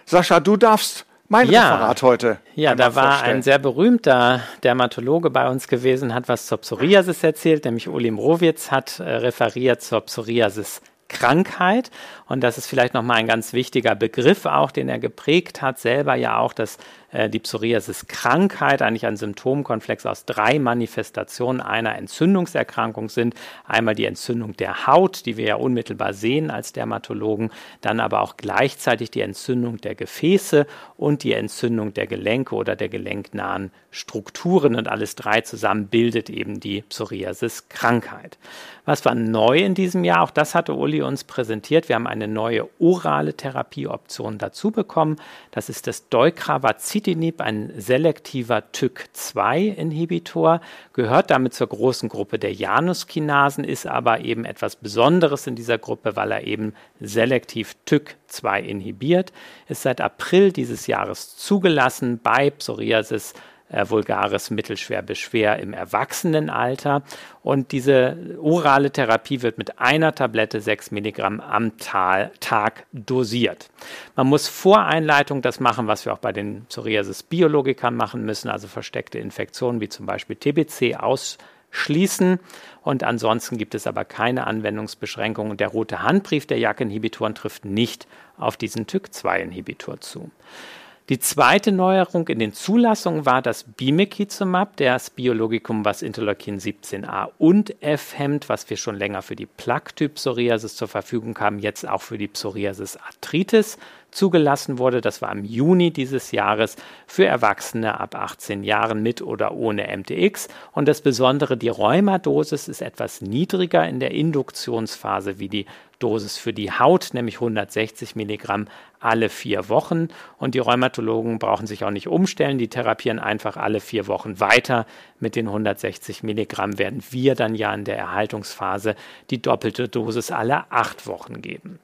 Sascha, du darfst mein ja, Referat heute. Ja, da war vorstellen. ein sehr berühmter Dermatologe bei uns gewesen, hat was zur Psoriasis erzählt, nämlich Uli Mrowitz hat äh, referiert zur Psoriasis Krankheit. Und das ist vielleicht nochmal ein ganz wichtiger Begriff auch, den er geprägt hat, selber ja auch, dass äh, die Psoriasis-Krankheit eigentlich ein Symptomkonflex aus drei Manifestationen einer Entzündungserkrankung sind. Einmal die Entzündung der Haut, die wir ja unmittelbar sehen als Dermatologen, dann aber auch gleichzeitig die Entzündung der Gefäße und die Entzündung der Gelenke oder der gelenknahen Strukturen. Und alles drei zusammen bildet eben die Psoriasis-Krankheit. Was war neu in diesem Jahr? Auch das hatte Uli uns präsentiert. Wir haben eine neue orale Therapieoption dazu bekommen. Das ist das Deucravacitinib, ein selektiver TYK2-Inhibitor, gehört damit zur großen Gruppe der Januskinasen, ist aber eben etwas Besonderes in dieser Gruppe, weil er eben selektiv TYK2 inhibiert, ist seit April dieses Jahres zugelassen bei Psoriasis äh, vulgares mittelschwer bis schwer im Erwachsenenalter. Und diese orale Therapie wird mit einer Tablette 6 Milligramm am Tag dosiert. Man muss vor Einleitung das machen, was wir auch bei den Psoriasis-Biologikern machen müssen, also versteckte Infektionen wie zum Beispiel TBC ausschließen. Und ansonsten gibt es aber keine Anwendungsbeschränkungen. Der rote Handbrief der JAK-Inhibitoren trifft nicht auf diesen TYK2-Inhibitor zu. Die zweite Neuerung in den Zulassungen war das Bimekizumab, das Biologikum, was Interleukin 17a und F hemmt, was wir schon länger für die Plaque-Typ-Psoriasis zur Verfügung haben, jetzt auch für die Psoriasis arthritis zugelassen wurde. Das war im Juni dieses Jahres für Erwachsene ab 18 Jahren mit oder ohne MTX. Und das Besondere, die Rheumadosis ist etwas niedriger in der Induktionsphase wie die Dosis für die Haut, nämlich 160 Milligramm alle vier Wochen. Und die Rheumatologen brauchen sich auch nicht umstellen, die therapieren einfach alle vier Wochen weiter. Mit den 160 Milligramm werden wir dann ja in der Erhaltungsphase die doppelte Dosis alle acht Wochen geben.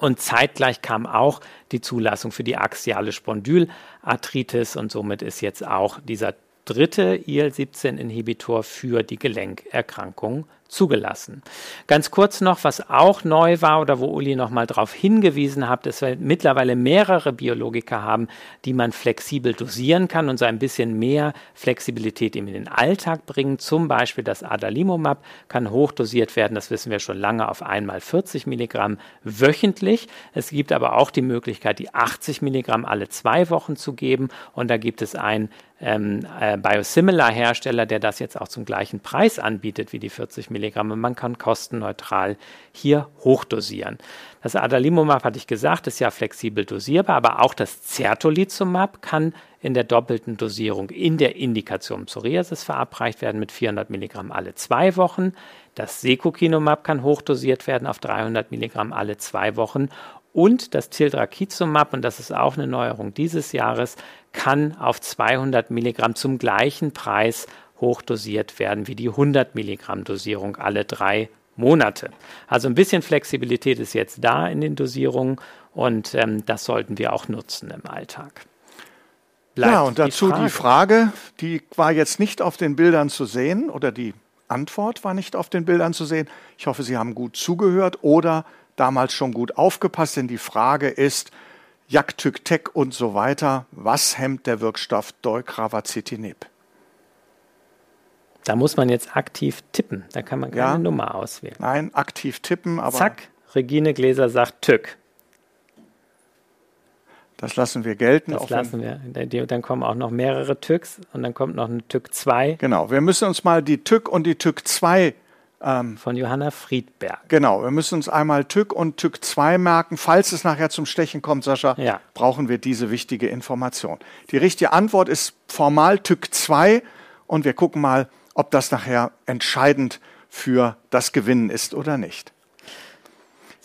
Und zeitgleich kam auch die Zulassung für die axiale Spondylarthritis und somit ist jetzt auch dieser dritte IL-17-Inhibitor für die Gelenkerkrankung zugelassen. Ganz kurz noch, was auch neu war oder wo Uli noch mal darauf hingewiesen hat, dass wir mittlerweile mehrere Biologiker haben, die man flexibel dosieren kann und so ein bisschen mehr Flexibilität in den Alltag bringen. Zum Beispiel das Adalimumab kann hochdosiert werden, das wissen wir schon lange, auf einmal 40 Milligramm wöchentlich. Es gibt aber auch die Möglichkeit, die 80 Milligramm alle zwei Wochen zu geben und da gibt es ein ähm, äh, Biosimilar-Hersteller, der das jetzt auch zum gleichen Preis anbietet wie die 40 Milligramm. Man kann kostenneutral hier hochdosieren. Das Adalimumab, hatte ich gesagt, ist ja flexibel dosierbar, aber auch das Certolizumab kann in der doppelten Dosierung in der Indikation Psoriasis verabreicht werden mit 400 Milligramm alle zwei Wochen. Das Secukinumab kann hochdosiert werden auf 300 Milligramm alle zwei Wochen und das Tildrakizumab, und das ist auch eine Neuerung dieses Jahres, kann auf 200 Milligramm zum gleichen Preis hochdosiert werden wie die 100 Milligramm Dosierung alle drei Monate. Also ein bisschen Flexibilität ist jetzt da in den Dosierungen und ähm, das sollten wir auch nutzen im Alltag. Bleibt ja, und dazu die Frage. die Frage, die war jetzt nicht auf den Bildern zu sehen oder die Antwort war nicht auf den Bildern zu sehen. Ich hoffe, Sie haben gut zugehört oder damals schon gut aufgepasst, denn die Frage ist, Jaktüktec und so weiter, was hemmt der Wirkstoff Deucravacitinib? Da muss man jetzt aktiv tippen, da kann man keine ja, Nummer auswählen. Nein, aktiv tippen, aber. Zack, Regine Gläser sagt Tück. Das lassen wir gelten. Das lassen wir. Dann kommen auch noch mehrere Tücks und dann kommt noch eine Tück 2. Genau, wir müssen uns mal die Tück und die Tück 2 ähm, Von Johanna Friedberg. Genau, wir müssen uns einmal TÜK und TÜK 2 merken. Falls es nachher zum Stechen kommt, Sascha, ja. brauchen wir diese wichtige Information. Die richtige Antwort ist formal TÜK 2 und wir gucken mal, ob das nachher entscheidend für das Gewinnen ist oder nicht.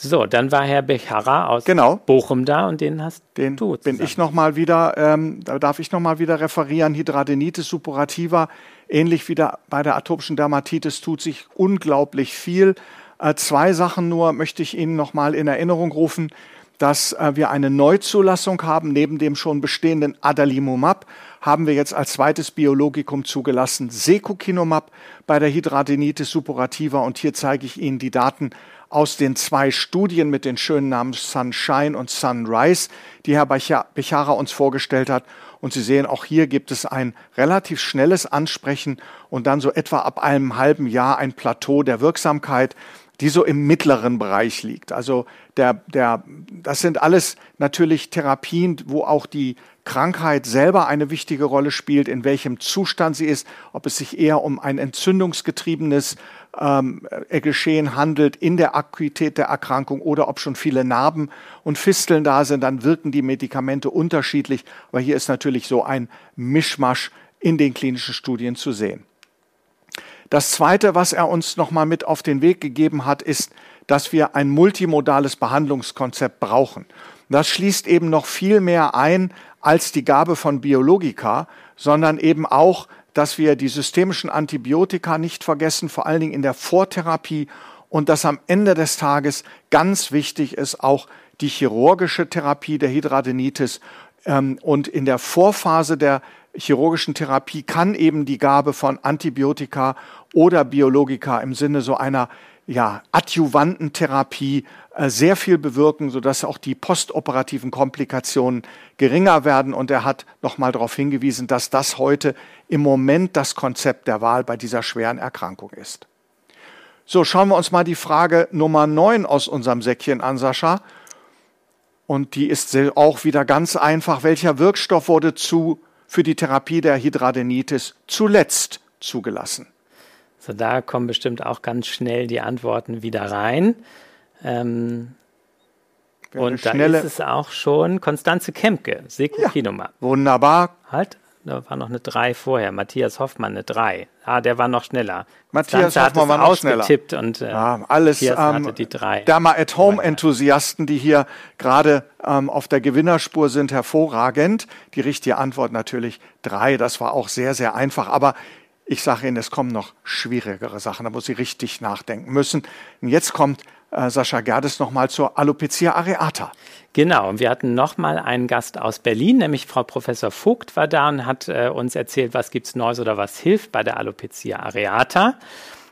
So, dann war Herr Bechara aus genau. Bochum da und den hast den du. Bin ich noch mal wieder, ähm, da darf ich noch mal wieder referieren. Hydradenitis suppurativa, ähnlich wie der, bei der atopischen Dermatitis, tut sich unglaublich viel. Äh, zwei Sachen nur möchte ich Ihnen noch mal in Erinnerung rufen, dass äh, wir eine Neuzulassung haben. Neben dem schon bestehenden Adalimumab haben wir jetzt als zweites Biologikum zugelassen Secukinumab bei der Hydradenitis suppurativa. Und hier zeige ich Ihnen die Daten aus den zwei Studien mit den schönen Namen Sunshine und Sunrise, die Herr Bechara uns vorgestellt hat. Und Sie sehen, auch hier gibt es ein relativ schnelles Ansprechen und dann so etwa ab einem halben Jahr ein Plateau der Wirksamkeit, die so im mittleren Bereich liegt. Also der, der, das sind alles natürlich Therapien, wo auch die Krankheit selber eine wichtige Rolle spielt, in welchem Zustand sie ist, ob es sich eher um ein entzündungsgetriebenes ähm, äh, Geschehen handelt in der Akuität der Erkrankung oder ob schon viele Narben und Fisteln da sind, dann wirken die Medikamente unterschiedlich. Aber hier ist natürlich so ein Mischmasch in den klinischen Studien zu sehen. Das Zweite, was er uns nochmal mit auf den Weg gegeben hat, ist, dass wir ein multimodales Behandlungskonzept brauchen. Das schließt eben noch viel mehr ein als die Gabe von Biologika, sondern eben auch, dass wir die systemischen Antibiotika nicht vergessen, vor allen Dingen in der Vortherapie. Und dass am Ende des Tages ganz wichtig ist auch die chirurgische Therapie der Hydradenitis ähm, und in der Vorphase der chirurgischen Therapie kann eben die Gabe von Antibiotika oder Biologika im Sinne so einer ja, adjuvanten Therapie sehr viel bewirken, sodass auch die postoperativen Komplikationen geringer werden. Und er hat nochmal darauf hingewiesen, dass das heute im Moment das Konzept der Wahl bei dieser schweren Erkrankung ist. So, schauen wir uns mal die Frage Nummer 9 aus unserem Säckchen an, Sascha. Und die ist auch wieder ganz einfach. Welcher Wirkstoff wurde zu, für die Therapie der Hydradenitis zuletzt zugelassen? So, da kommen bestimmt auch ganz schnell die Antworten wieder rein. Ähm, und da ist es auch schon Konstanze Kempke, Secukinumab. Ja, wunderbar. Halt, da war noch eine 3 vorher. Matthias Hoffmann eine 3. Ah, der war noch schneller. Matthias Konstanze Hoffmann war noch schneller. und äh, ja, alles ähm, hatte die 3. Derma-at-Home-Enthusiasten, die hier gerade ähm, auf der Gewinnerspur sind, hervorragend. Die richtige Antwort natürlich 3. Das war auch sehr, sehr einfach. Aber ich sage Ihnen, es kommen noch schwierigere Sachen, da wo Sie richtig nachdenken müssen. Und jetzt kommt Sascha Gerdes nochmal zur Alopecia areata. Genau, und wir hatten nochmal einen Gast aus Berlin, nämlich Frau Professor Vogt war da und hat äh, uns erzählt, was gibt's Neues oder was hilft bei der Alopecia areata.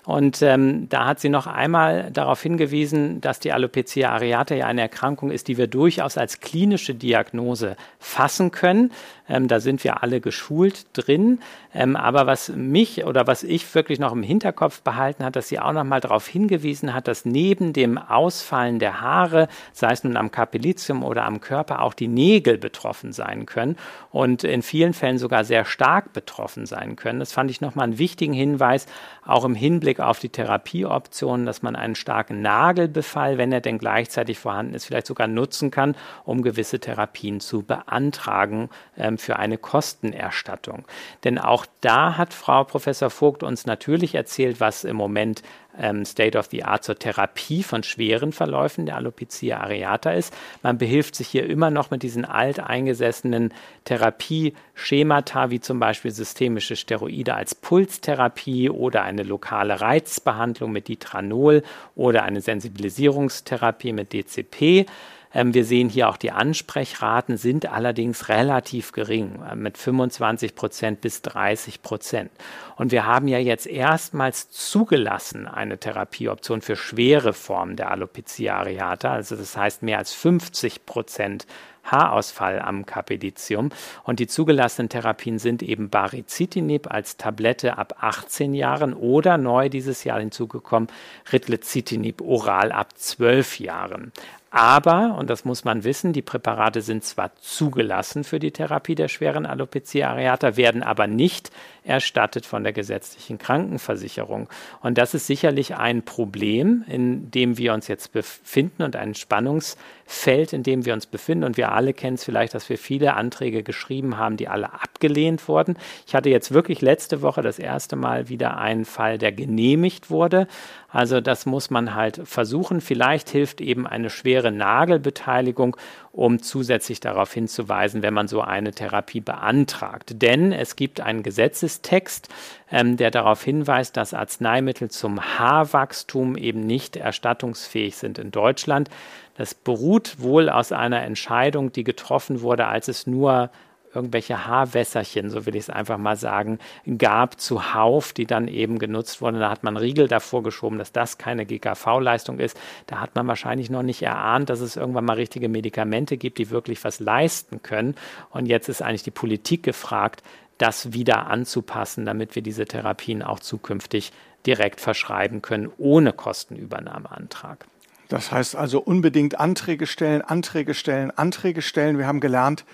Und ähm, da hat sie noch einmal darauf hingewiesen, dass die Alopecia areata ja eine Erkrankung ist, die wir durchaus als klinische Diagnose fassen können. Ähm, da sind wir alle geschult drin. Ähm, aber was mich oder was ich wirklich noch im Hinterkopf behalten hat, dass sie auch noch mal darauf hingewiesen hat, dass neben dem Ausfallen der Haare, sei es nun am Kapellizium oder am Körper, auch die Nägel betroffen sein können und in vielen Fällen sogar sehr stark betroffen sein können. Das fand ich noch mal einen wichtigen Hinweis, auch im Hinblick auf die Therapieoptionen, dass man einen starken Nagelbefall, wenn er denn gleichzeitig vorhanden ist, vielleicht sogar nutzen kann, um gewisse Therapien zu beantragen ähm, für eine Kostenerstattung. Denn auch da hat Frau Professor Vogt uns natürlich erzählt, was im Moment ähm, State of the Art zur Therapie von schweren Verläufen der Alopecia areata ist. Man behilft sich hier immer noch mit diesen alteingesessenen Therapieschemata, wie zum Beispiel systemische Steroide als Pulstherapie oder eine lokale Reizbehandlung mit Ditranol oder eine Sensibilisierungstherapie mit DCP. Ähm, wir sehen hier auch die Ansprechraten sind allerdings relativ gering, äh, mit 25 Prozent bis 30 Prozent. Und wir haben ja jetzt erstmals zugelassen eine Therapieoption für schwere Formen der Alopecia areata, also das heißt mehr als 50 Prozent Haarausfall am Kapedizium. Und die zugelassenen Therapien sind eben Baricitinib als Tablette ab 18 Jahren oder neu dieses Jahr hinzugekommen Ritlecitinib oral ab 12 Jahren. Aber, und das muss man wissen, die Präparate sind zwar zugelassen für die Therapie der schweren Alopecia areata, werden aber nicht erstattet von der gesetzlichen Krankenversicherung. Und das ist sicherlich ein Problem, in dem wir uns jetzt befinden und ein Spannungsfeld, in dem wir uns befinden. Und wir alle kennen es vielleicht, dass wir viele Anträge geschrieben haben, die alle abgelehnt wurden. Ich hatte jetzt wirklich letzte Woche das erste Mal wieder einen Fall, der genehmigt wurde. Also das muss man halt versuchen. Vielleicht hilft eben eine schwere Nagelbeteiligung, um zusätzlich darauf hinzuweisen, wenn man so eine Therapie beantragt. Denn es gibt einen Gesetzestext, ähm, der darauf hinweist, dass Arzneimittel zum Haarwachstum eben nicht erstattungsfähig sind in Deutschland. Das beruht wohl aus einer Entscheidung, die getroffen wurde, als es nur irgendwelche Haarwässerchen, so will ich es einfach mal sagen, gab zuhauf, die dann eben genutzt wurden. Da hat man Riegel davor geschoben, dass das keine GKV-Leistung ist. Da hat man wahrscheinlich noch nicht erahnt, dass es irgendwann mal richtige Medikamente gibt, die wirklich was leisten können. Und jetzt ist eigentlich die Politik gefragt, das wieder anzupassen, damit wir diese Therapien auch zukünftig direkt verschreiben können, ohne Kostenübernahmeantrag. Das heißt also unbedingt Anträge stellen, Anträge stellen, Anträge stellen. Wir haben gelernt,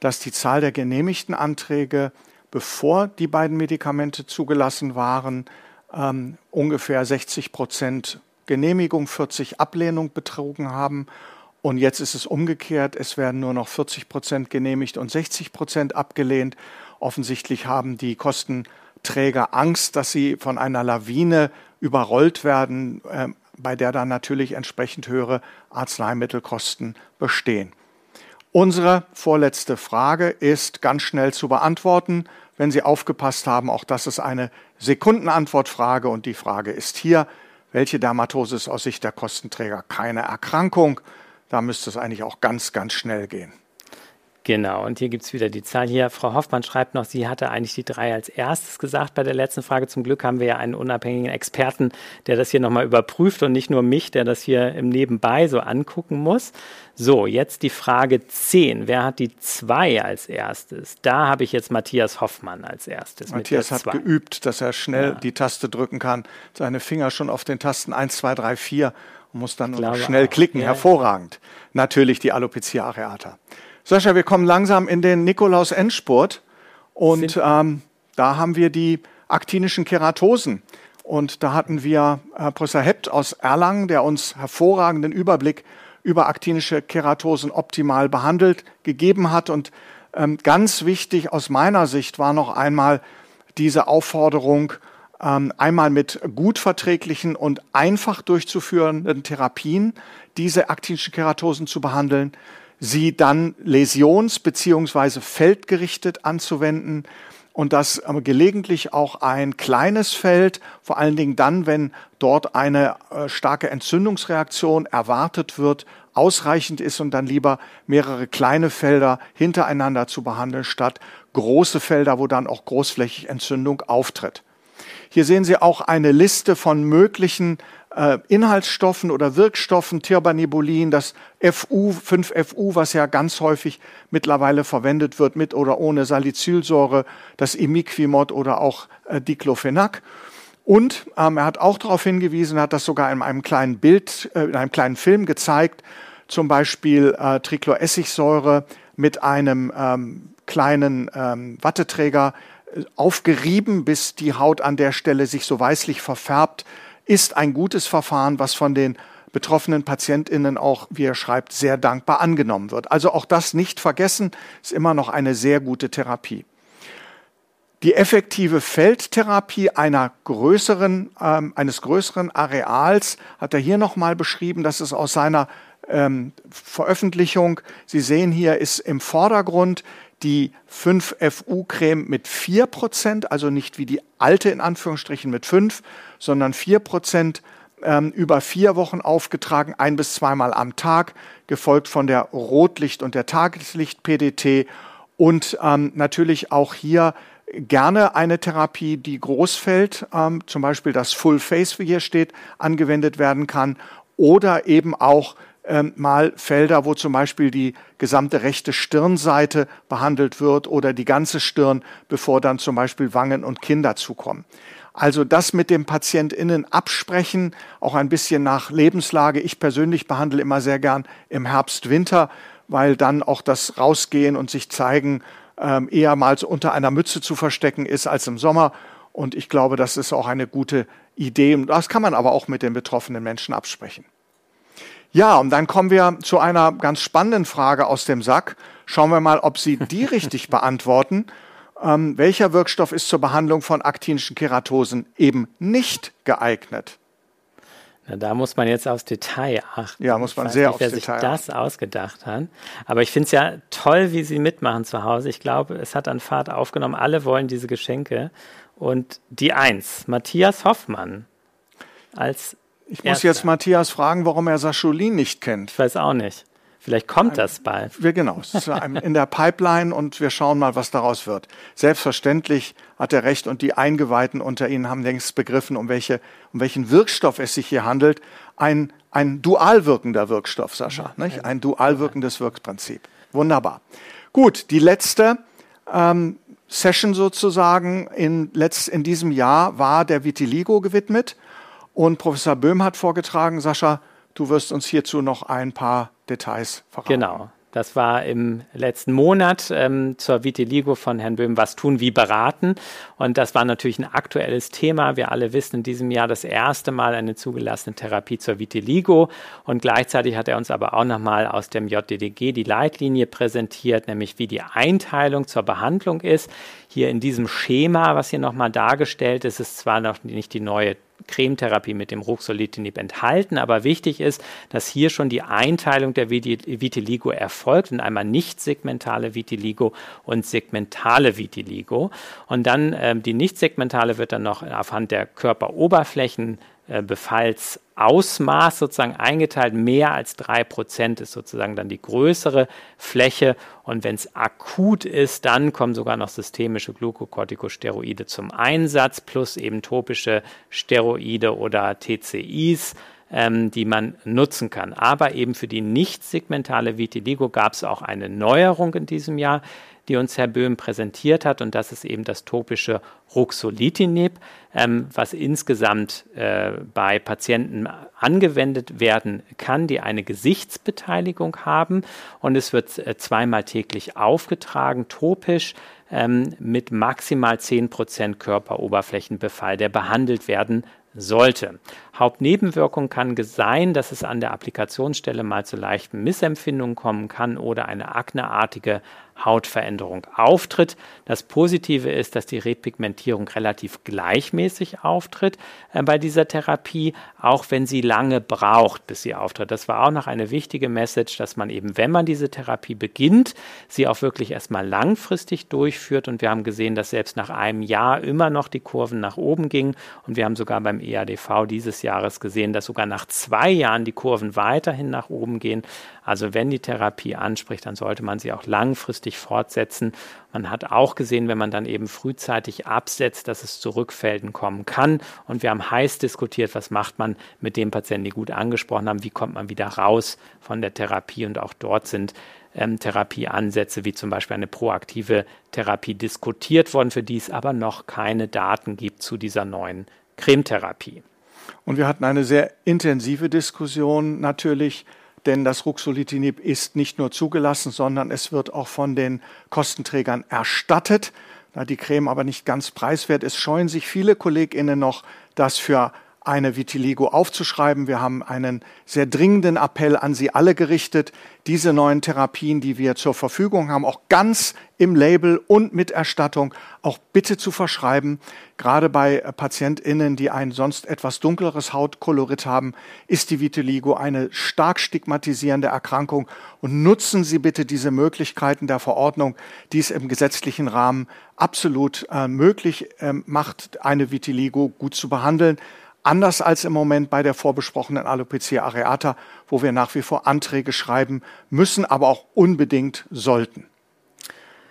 dass die Zahl der genehmigten Anträge, bevor die beiden Medikamente zugelassen waren, ähm, ungefähr 60 Prozent Genehmigung, 40 Ablehnung betrogen haben. Und jetzt ist es umgekehrt. Es werden nur noch 40 Prozent genehmigt und 60 Prozent abgelehnt. Offensichtlich haben die Kostenträger Angst, dass sie von einer Lawine überrollt werden, äh, bei der dann natürlich entsprechend höhere Arzneimittelkosten bestehen. Unsere vorletzte Frage ist ganz schnell zu beantworten. Wenn Sie aufgepasst haben, auch das ist eine Sekundenantwortfrage und die Frage ist hier, welche Dermatose ist aus Sicht der Kostenträger keine Erkrankung? Da müsste es eigentlich auch ganz, ganz schnell gehen. Genau, und hier gibt es wieder die Zahl. Hier, Frau Hoffmann schreibt noch, sie hatte eigentlich die drei als erstes gesagt bei der letzten Frage. Zum Glück haben wir ja einen unabhängigen Experten, der das hier nochmal überprüft und nicht nur mich, der das hier im Nebenbei so angucken muss. So, jetzt die Frage 10. Wer hat die zwei als erstes? Da habe ich jetzt Matthias Hoffmann als erstes. Matthias hat geübt, dass er schnell ja. die Taste drücken kann. Seine Finger schon auf den Tasten 1, 2, 3, 4 und muss dann schnell auch. klicken. Ja. Hervorragend. Natürlich die Alopecia areata. Sascha, wir kommen langsam in den Nikolaus-Endspurt und ähm, da haben wir die aktinischen Keratosen. Und da hatten wir äh, Professor Hept aus Erlangen, der uns hervorragenden Überblick über aktinische Keratosen optimal behandelt, gegeben hat. Und ähm, ganz wichtig aus meiner Sicht war noch einmal diese Aufforderung, ähm, einmal mit gut verträglichen und einfach durchzuführenden Therapien diese aktinischen Keratosen zu behandeln, sie dann läsions- beziehungsweise feldgerichtet anzuwenden und das gelegentlich auch ein kleines Feld, vor allen Dingen dann, wenn dort eine äh, starke Entzündungsreaktion erwartet wird, ausreichend ist und dann lieber mehrere kleine Felder hintereinander zu behandeln, statt große Felder, wo dann auch großflächig Entzündung auftritt. Hier sehen Sie auch eine Liste von möglichen äh, Inhaltsstoffen oder Wirkstoffen, Tirbanibulin, das FU, 5FU, was ja ganz häufig mittlerweile verwendet wird, mit oder ohne Salicylsäure, das Imiquimod oder auch äh, Diclofenac. Und ähm, er hat auch darauf hingewiesen, hat das sogar in einem kleinen Bild, äh, in einem kleinen Film gezeigt, zum Beispiel äh, Trichloressigsäure mit einem ähm, kleinen ähm, Watteträger äh, aufgerieben, bis die Haut an der Stelle sich so weißlich verfärbt, ist ein gutes Verfahren, was von den betroffenen PatientInnen auch, wie er schreibt, sehr dankbar angenommen wird. Also auch das nicht vergessen, ist immer noch eine sehr gute Therapie. Die effektive Feldtherapie einer größeren, ähm, eines größeren Areals hat er hier nochmal beschrieben. Das ist aus seiner ähm, Veröffentlichung. Sie sehen hier ist im Vordergrund die 5FU-Creme mit 4%, also nicht wie die alte in Anführungsstrichen mit 5, sondern 4% ähm, über vier Wochen aufgetragen, ein bis zweimal am Tag, gefolgt von der Rotlicht- und der Tageslicht-PDT und ähm, natürlich auch hier gerne eine Therapie, die groß fällt, ähm, zum Beispiel das Full Face, wie hier steht, angewendet werden kann. Oder eben auch ähm, mal Felder, wo zum Beispiel die gesamte rechte Stirnseite behandelt wird oder die ganze Stirn, bevor dann zum Beispiel Wangen und Kinn dazukommen. Also das mit dem PatientInnen absprechen, auch ein bisschen nach Lebenslage. Ich persönlich behandle immer sehr gern im Herbst, Winter, weil dann auch das Rausgehen und sich zeigen ähm, eher mal unter einer Mütze zu verstecken ist als im Sommer. Und ich glaube, das ist auch eine gute Idee. Das kann man aber auch mit den betroffenen Menschen absprechen. Ja, und dann kommen wir zu einer ganz spannenden Frage aus dem Sack. Schauen wir mal, ob Sie die richtig beantworten. Ähm, welcher Wirkstoff ist zur Behandlung von aktinischen Keratosen eben nicht geeignet? Na, da muss man jetzt aufs Detail achten. Ja, muss man sehr nicht, aufs wer Detail sich das ausgedacht hat. Aber ich finde es ja toll, wie Sie mitmachen zu Hause. Ich glaube, es hat an Fahrt aufgenommen. Alle wollen diese Geschenke. Und die Eins, Matthias Hoffmann als ich muss jetzt Matthias fragen, warum er Sacholin nicht kennt. Ich weiß auch nicht. Vielleicht kommt das bald. Wir, genau, es ist in der Pipeline und wir schauen mal, was daraus wird. Selbstverständlich hat er recht und die Eingeweihten unter Ihnen haben längst begriffen, um, welche, um welchen Wirkstoff es sich hier handelt. Ein, ein dual wirkender Wirkstoff, Sascha, nicht? ein dual wirkendes Wirkprinzip. Wunderbar. Gut, die letzte ähm, Session sozusagen in, letzt, in diesem Jahr war der Vitiligo gewidmet. Und Professor Böhm hat vorgetragen, Sascha, du wirst uns hierzu noch ein paar Details verraten. Genau. Das war im letzten Monat ähm, zur Vitiligo von Herrn Böhm Was tun, wie beraten. Und das war natürlich ein aktuelles Thema. Wir alle wissen in diesem Jahr das erste Mal eine zugelassene Therapie zur Vitiligo. Und gleichzeitig hat er uns aber auch nochmal aus dem JDDG die Leitlinie präsentiert, nämlich wie die Einteilung zur Behandlung ist. Hier in diesem Schema, was hier nochmal dargestellt ist, ist zwar noch nicht die neue Cremetherapie mit dem Ruxolitinib enthalten. Aber wichtig ist, dass hier schon die Einteilung der Vitiligo erfolgt in einmal nicht segmentale Vitiligo und segmentale Vitiligo. Und dann ähm, die nicht segmentale wird dann noch aufhand der Körperoberflächen Befallsausmaß sozusagen eingeteilt. Mehr als drei Prozent ist sozusagen dann die größere Fläche. Und wenn es akut ist, dann kommen sogar noch systemische Glukokortikosteroide zum Einsatz, plus eben topische Steroide oder TCIs ähm, die man nutzen kann. Aber eben für die nicht segmentale Vitiligo gab es auch eine Neuerung in diesem Jahr, die uns Herr Böhm präsentiert hat. Und das ist eben das topische Ruxolitinib, ähm, was insgesamt äh, bei Patienten angewendet werden kann, die eine Gesichtsbeteiligung haben. Und es wird äh, zweimal täglich aufgetragen, topisch ähm, mit maximal 10% Körperoberflächenbefall, der behandelt werden sollte. Hauptnebenwirkung kann sein, dass es an der Applikationsstelle mal zu leichten Missempfindungen kommen kann oder eine akneartige Hautveränderung auftritt. Das Positive ist, dass die Repigmentierung relativ gleichmäßig auftritt äh, bei dieser Therapie, auch wenn sie lange braucht, bis sie auftritt. Das war auch noch eine wichtige Message, dass man eben, wenn man diese Therapie beginnt, sie auch wirklich erstmal langfristig durchführt. Und wir haben gesehen, dass selbst nach einem Jahr immer noch die Kurven nach oben gingen. Und wir haben sogar beim EADV dieses Jahres gesehen, dass sogar nach zwei Jahren die Kurven weiterhin nach oben gehen. Also wenn die Therapie anspricht, dann sollte man sie auch langfristig fortsetzen. Man hat auch gesehen, wenn man dann eben frühzeitig absetzt, dass es zu Rückfällen kommen kann. Und wir haben heiß diskutiert, was macht man mit den Patienten, die gut angesprochen haben, wie kommt man wieder raus von der Therapie. Und auch dort sind ähm, Therapieansätze wie zum Beispiel eine proaktive Therapie diskutiert worden, für die es aber noch keine Daten gibt zu dieser neuen Cremetherapie. Und wir hatten eine sehr intensive Diskussion natürlich denn das Ruxolitinib ist nicht nur zugelassen, sondern es wird auch von den Kostenträgern erstattet. Da die Creme aber nicht ganz preiswert ist, scheuen sich viele KollegInnen noch, das für eine Vitiligo aufzuschreiben. Wir haben einen sehr dringenden Appell an Sie alle gerichtet, diese neuen Therapien, die wir zur Verfügung haben, auch ganz im Label und mit Erstattung auch bitte zu verschreiben. Gerade bei PatientInnen, die ein sonst etwas dunkleres Hautkolorit haben, ist die Vitiligo eine stark stigmatisierende Erkrankung und nutzen Sie bitte diese Möglichkeiten der Verordnung, die es im gesetzlichen Rahmen absolut äh, möglich äh, macht, eine Vitiligo gut zu behandeln. Anders als im Moment bei der vorbesprochenen Alopecia areata, wo wir nach wie vor Anträge schreiben müssen, aber auch unbedingt sollten.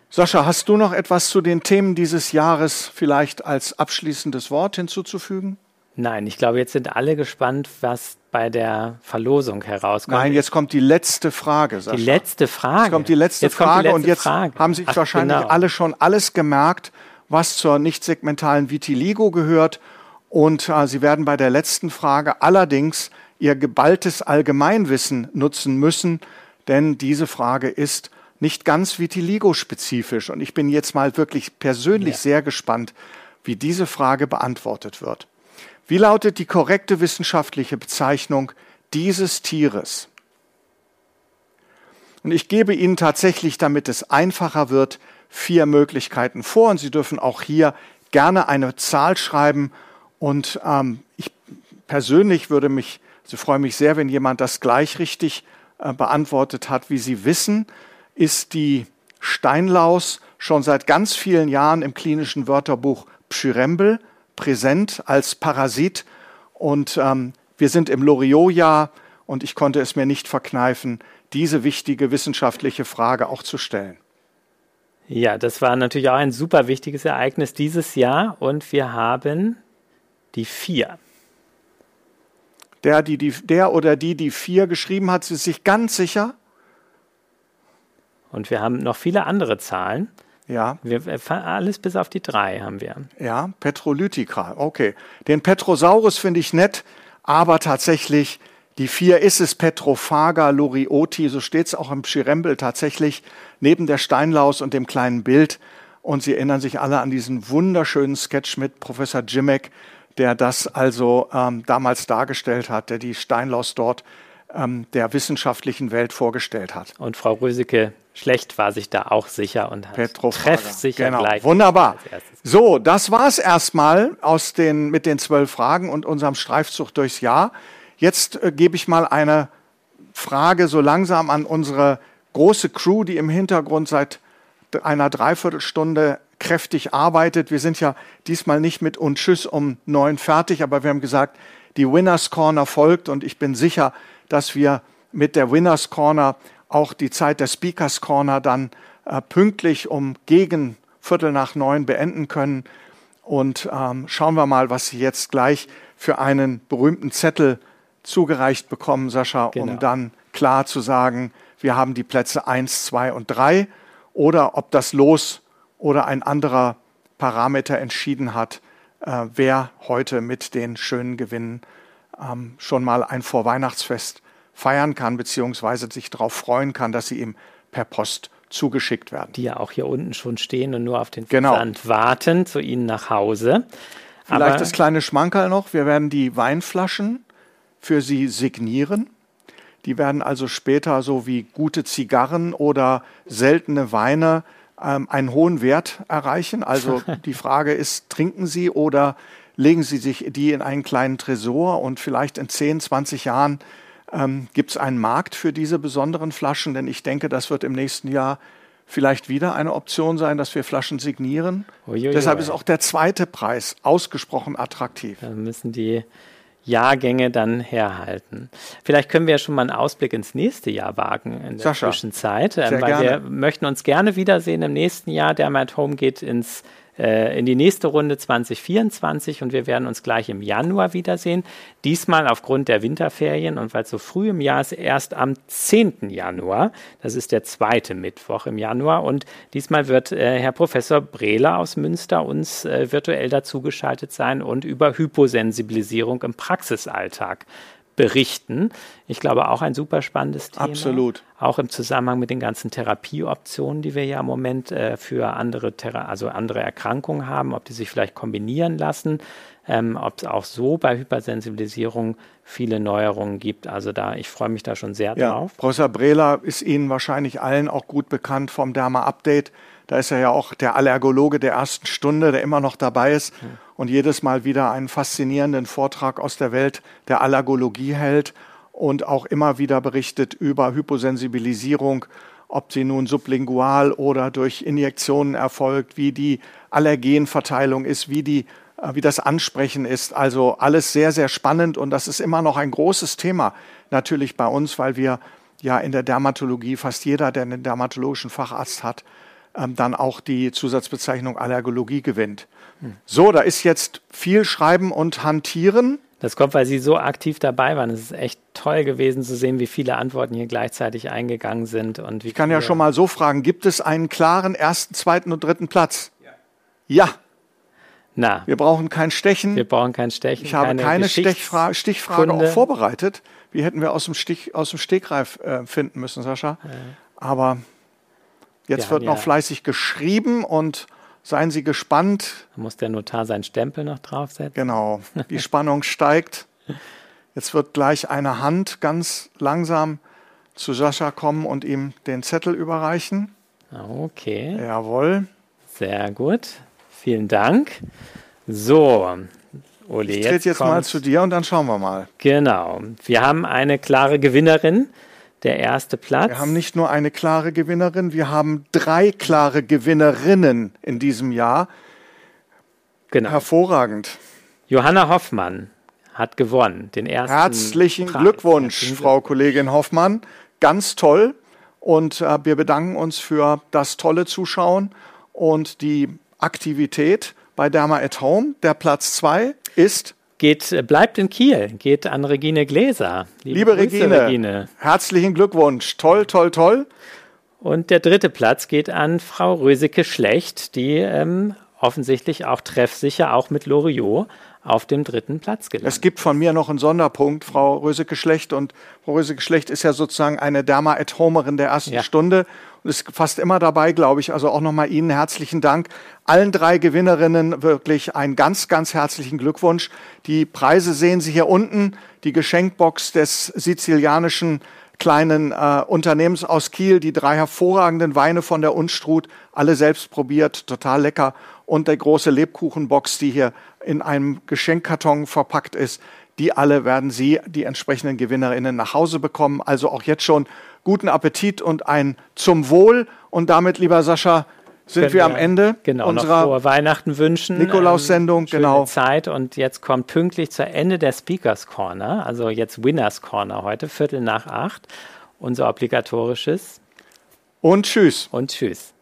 Sascha, hast du noch etwas zu den Themen dieses Jahres vielleicht als abschließendes Wort hinzuzufügen? Nein, ich glaube, jetzt sind alle gespannt, was bei der Verlosung herauskommt. Nein, jetzt kommt die letzte Frage. Sascha. Die letzte Frage. Jetzt kommt die letzte jetzt Frage die letzte und jetzt Frage. haben sich Ach, wahrscheinlich genau. alle schon alles gemerkt, was zur nicht segmentalen Vitiligo gehört. Und äh, Sie werden bei der letzten Frage allerdings Ihr geballtes Allgemeinwissen nutzen müssen, denn diese Frage ist nicht ganz Vitiligo-spezifisch. Und ich bin jetzt mal wirklich persönlich Ja. sehr gespannt, wie diese Frage beantwortet wird. Wie lautet die korrekte wissenschaftliche Bezeichnung dieses Tieres? Und ich gebe Ihnen tatsächlich, damit es einfacher wird, vier Möglichkeiten vor. Und Sie dürfen auch hier gerne eine Zahl schreiben. Und ähm, ich persönlich würde mich, also freue mich sehr, wenn jemand das gleich richtig äh, beantwortet hat. Wie Sie wissen, ist die Steinlaus schon seit ganz vielen Jahren im klinischen Wörterbuch Pschyrembel präsent als Parasit. Und ähm, wir sind im Loriot-Jahr und ich konnte es mir nicht verkneifen, diese wichtige wissenschaftliche Frage auch zu stellen. Ja, das war natürlich auch ein super wichtiges Ereignis dieses Jahr und wir haben die vier. Der, die, die, der oder die, die vier geschrieben hat, ist sich ganz sicher. Und wir haben noch viele andere Zahlen. Ja, Wir, alles bis auf die drei haben wir. ja, Petrolytica. Okay. Den Petrosaurus finde ich nett, aber tatsächlich, die vier ist es Petrophaga lorioti, so steht es auch im Schirembel tatsächlich, neben der Steinlaus und dem kleinen Bild. Und Sie erinnern sich alle an diesen wunderschönen Sketch mit Professor Jimek, der das also ähm, damals dargestellt hat, der die Steinlaus dort ähm, der wissenschaftlichen Welt vorgestellt hat. Und Frau Röseke Schlecht war sich da auch sicher und hat treffsicher genau. gleich. Wunderbar. So, das war's erstmal aus den, mit den zwölf Fragen und unserem Streifzug durchs Jahr. Jetzt äh, gebe ich mal eine Frage so langsam an unsere große Crew, die im Hintergrund seit einer Dreiviertelstunde kräftig arbeitet. Wir sind ja diesmal nicht mit und Tschüss um neun fertig, aber wir haben gesagt, die Winners Corner folgt und ich bin sicher, dass wir mit der Winners Corner auch die Zeit der Speakers Corner dann äh, pünktlich um gegen Viertel nach neun beenden können. Und ähm, schauen wir mal, was Sie jetzt gleich für einen berühmten Zettel zugereicht bekommen, Sascha, Genau. um dann klar zu sagen, wir haben die Plätze eins, zwei und drei oder ob das Los oder ein anderer Parameter entschieden hat, äh, wer heute mit den schönen Gewinnen ähm, schon mal ein Vorweihnachtsfest feiern kann, beziehungsweise sich darauf freuen kann, dass sie ihm per Post zugeschickt werden. Die ja auch hier unten schon stehen und nur auf den Genau. Versand warten zu Ihnen nach Hause. Vielleicht Aber das kleine Schmankerl noch. Wir werden die Weinflaschen für Sie signieren. Die werden also später so wie gute Zigarren oder seltene Weine ähm, einen hohen Wert erreichen. Also die Frage ist, trinken Sie oder legen Sie sich die in einen kleinen Tresor und vielleicht in 10, 20 Jahren ähm, gibt es einen Markt für diese besonderen Flaschen, denn ich denke, das wird im nächsten Jahr vielleicht wieder eine Option sein, dass wir Flaschen signieren. Uiuiui. Deshalb ist auch der zweite Preis ausgesprochen attraktiv. Da müssen die Jahrgänge dann herhalten. Vielleicht können wir ja schon mal einen Ausblick ins nächste Jahr wagen in der Sascha, Zwischenzeit, äh, sehr weil wir gerne. möchten uns gerne wiedersehen im nächsten Jahr. Der at Home geht ins in die nächste Runde 2024 und wir werden uns gleich im Januar wiedersehen. Diesmal aufgrund der Winterferien und weil es so früh im Jahr ist, erst am 10. Januar. Das ist der zweite Mittwoch im Januar und diesmal wird äh, Herr Professor Brehler aus Münster uns äh, virtuell dazugeschaltet sein und über Hyposensibilisierung im Praxisalltag berichten. Ich glaube auch ein super spannendes Thema. Absolut. Auch im Zusammenhang mit den ganzen Therapieoptionen, die wir ja im Moment äh, für andere, Thera also andere Erkrankungen haben, ob die sich vielleicht kombinieren lassen, ähm, ob es auch so bei Hypersensibilisierung viele Neuerungen gibt. Also da, ich freue mich da schon sehr Ja, drauf. Professor Brehler ist Ihnen wahrscheinlich allen auch gut bekannt vom Derma Update. Da ist er ja auch der Allergologe der ersten Stunde, der immer noch dabei ist und jedes Mal wieder einen faszinierenden Vortrag aus der Welt der Allergologie hält und auch immer wieder berichtet über Hyposensibilisierung, ob sie nun sublingual oder durch Injektionen erfolgt, wie die Allergenverteilung ist, wie die äh, wie das Ansprechen ist. Also alles sehr, sehr spannend und das ist immer noch ein großes Thema natürlich bei uns, weil wir ja in der Dermatologie fast jeder, der einen dermatologischen Facharzt hat, ähm, dann auch die Zusatzbezeichnung Allergologie gewinnt. So, da ist jetzt viel Schreiben und Hantieren. Das kommt, weil Sie so aktiv dabei waren. Es ist echt toll gewesen zu sehen, wie viele Antworten hier gleichzeitig eingegangen sind. Und ich kann ja schon mal so fragen, gibt es einen klaren ersten, zweiten und dritten Platz? Ja. ja. Na. Wir brauchen kein Stechen. Wir brauchen kein Stechen. Ich habe keine, Stichfra Stichfrage auch vorbereitet. Wie hätten wir aus dem, Stich, aus dem Stegreif äh, finden müssen, Sascha. Ja. Aber jetzt ja, wird noch fleißig geschrieben und seien Sie gespannt. Da muss der Notar seinen Stempel noch draufsetzen. Genau. Die Spannung steigt. Jetzt wird gleich eine Hand ganz langsam zu Sascha kommen und ihm den Zettel überreichen. Okay. Jawohl. Sehr gut. Vielen Dank. So, Uli, ich trete jetzt, mal zu dir und dann schauen wir mal. Genau. Wir haben eine klare Gewinnerin. Der erste Platz. Wir haben nicht nur eine klare Gewinnerin, wir haben drei klare Gewinnerinnen in diesem Jahr. Genau. Hervorragend. Johanna Hoffmann hat gewonnen, den ersten. Herzlichen Preis. Glückwunsch, Herzlichen Frau Kollegin Hoffmann. Ganz toll. Und äh, wir bedanken uns für das tolle Zuschauen und die Aktivität bei Derma at Home. Der Platz 2 ist geht, äh, bleibt in Kiel, geht an Regine Gläser. Liebe, Liebe Regine, Regine, herzlichen Glückwunsch. Toll, toll, toll. Und der dritte Platz geht an Frau Röseke Schlecht, die ähm, offensichtlich auch treffsicher, auch mit Loriot, auf dem dritten Platz gelandet. Es gibt von mir noch einen Sonderpunkt, Frau Röseke-Schlecht. Und Frau Röseke-Schlecht ist ja sozusagen eine Derma-at-Homerin der ersten ja. Stunde und ist fast immer dabei, glaube ich. Also auch nochmal Ihnen herzlichen Dank. Allen drei Gewinnerinnen wirklich einen ganz, ganz herzlichen Glückwunsch. Die Preise sehen Sie hier unten. Die Geschenkbox des sizilianischen kleinen äh, Unternehmens aus Kiel, die drei hervorragenden Weine von der Unstrut, alle selbst probiert, total lecker. Und der große Lebkuchenbox, die hier in einem Geschenkkarton verpackt ist. Die alle werden Sie, die entsprechenden Gewinnerinnen, nach Hause bekommen. Also auch jetzt schon guten Appetit und ein zum Wohl. Und damit, lieber Sascha, sind wir, am Ende genau, unserer frohe Weihnachten wünschen. Nikolaus-Sendung, ähm, genau. Zeit und jetzt kommt pünktlich zu Ende der Speakers Corner, also jetzt Winners Corner heute, Viertel nach acht, unser obligatorisches. Und tschüss. Und tschüss.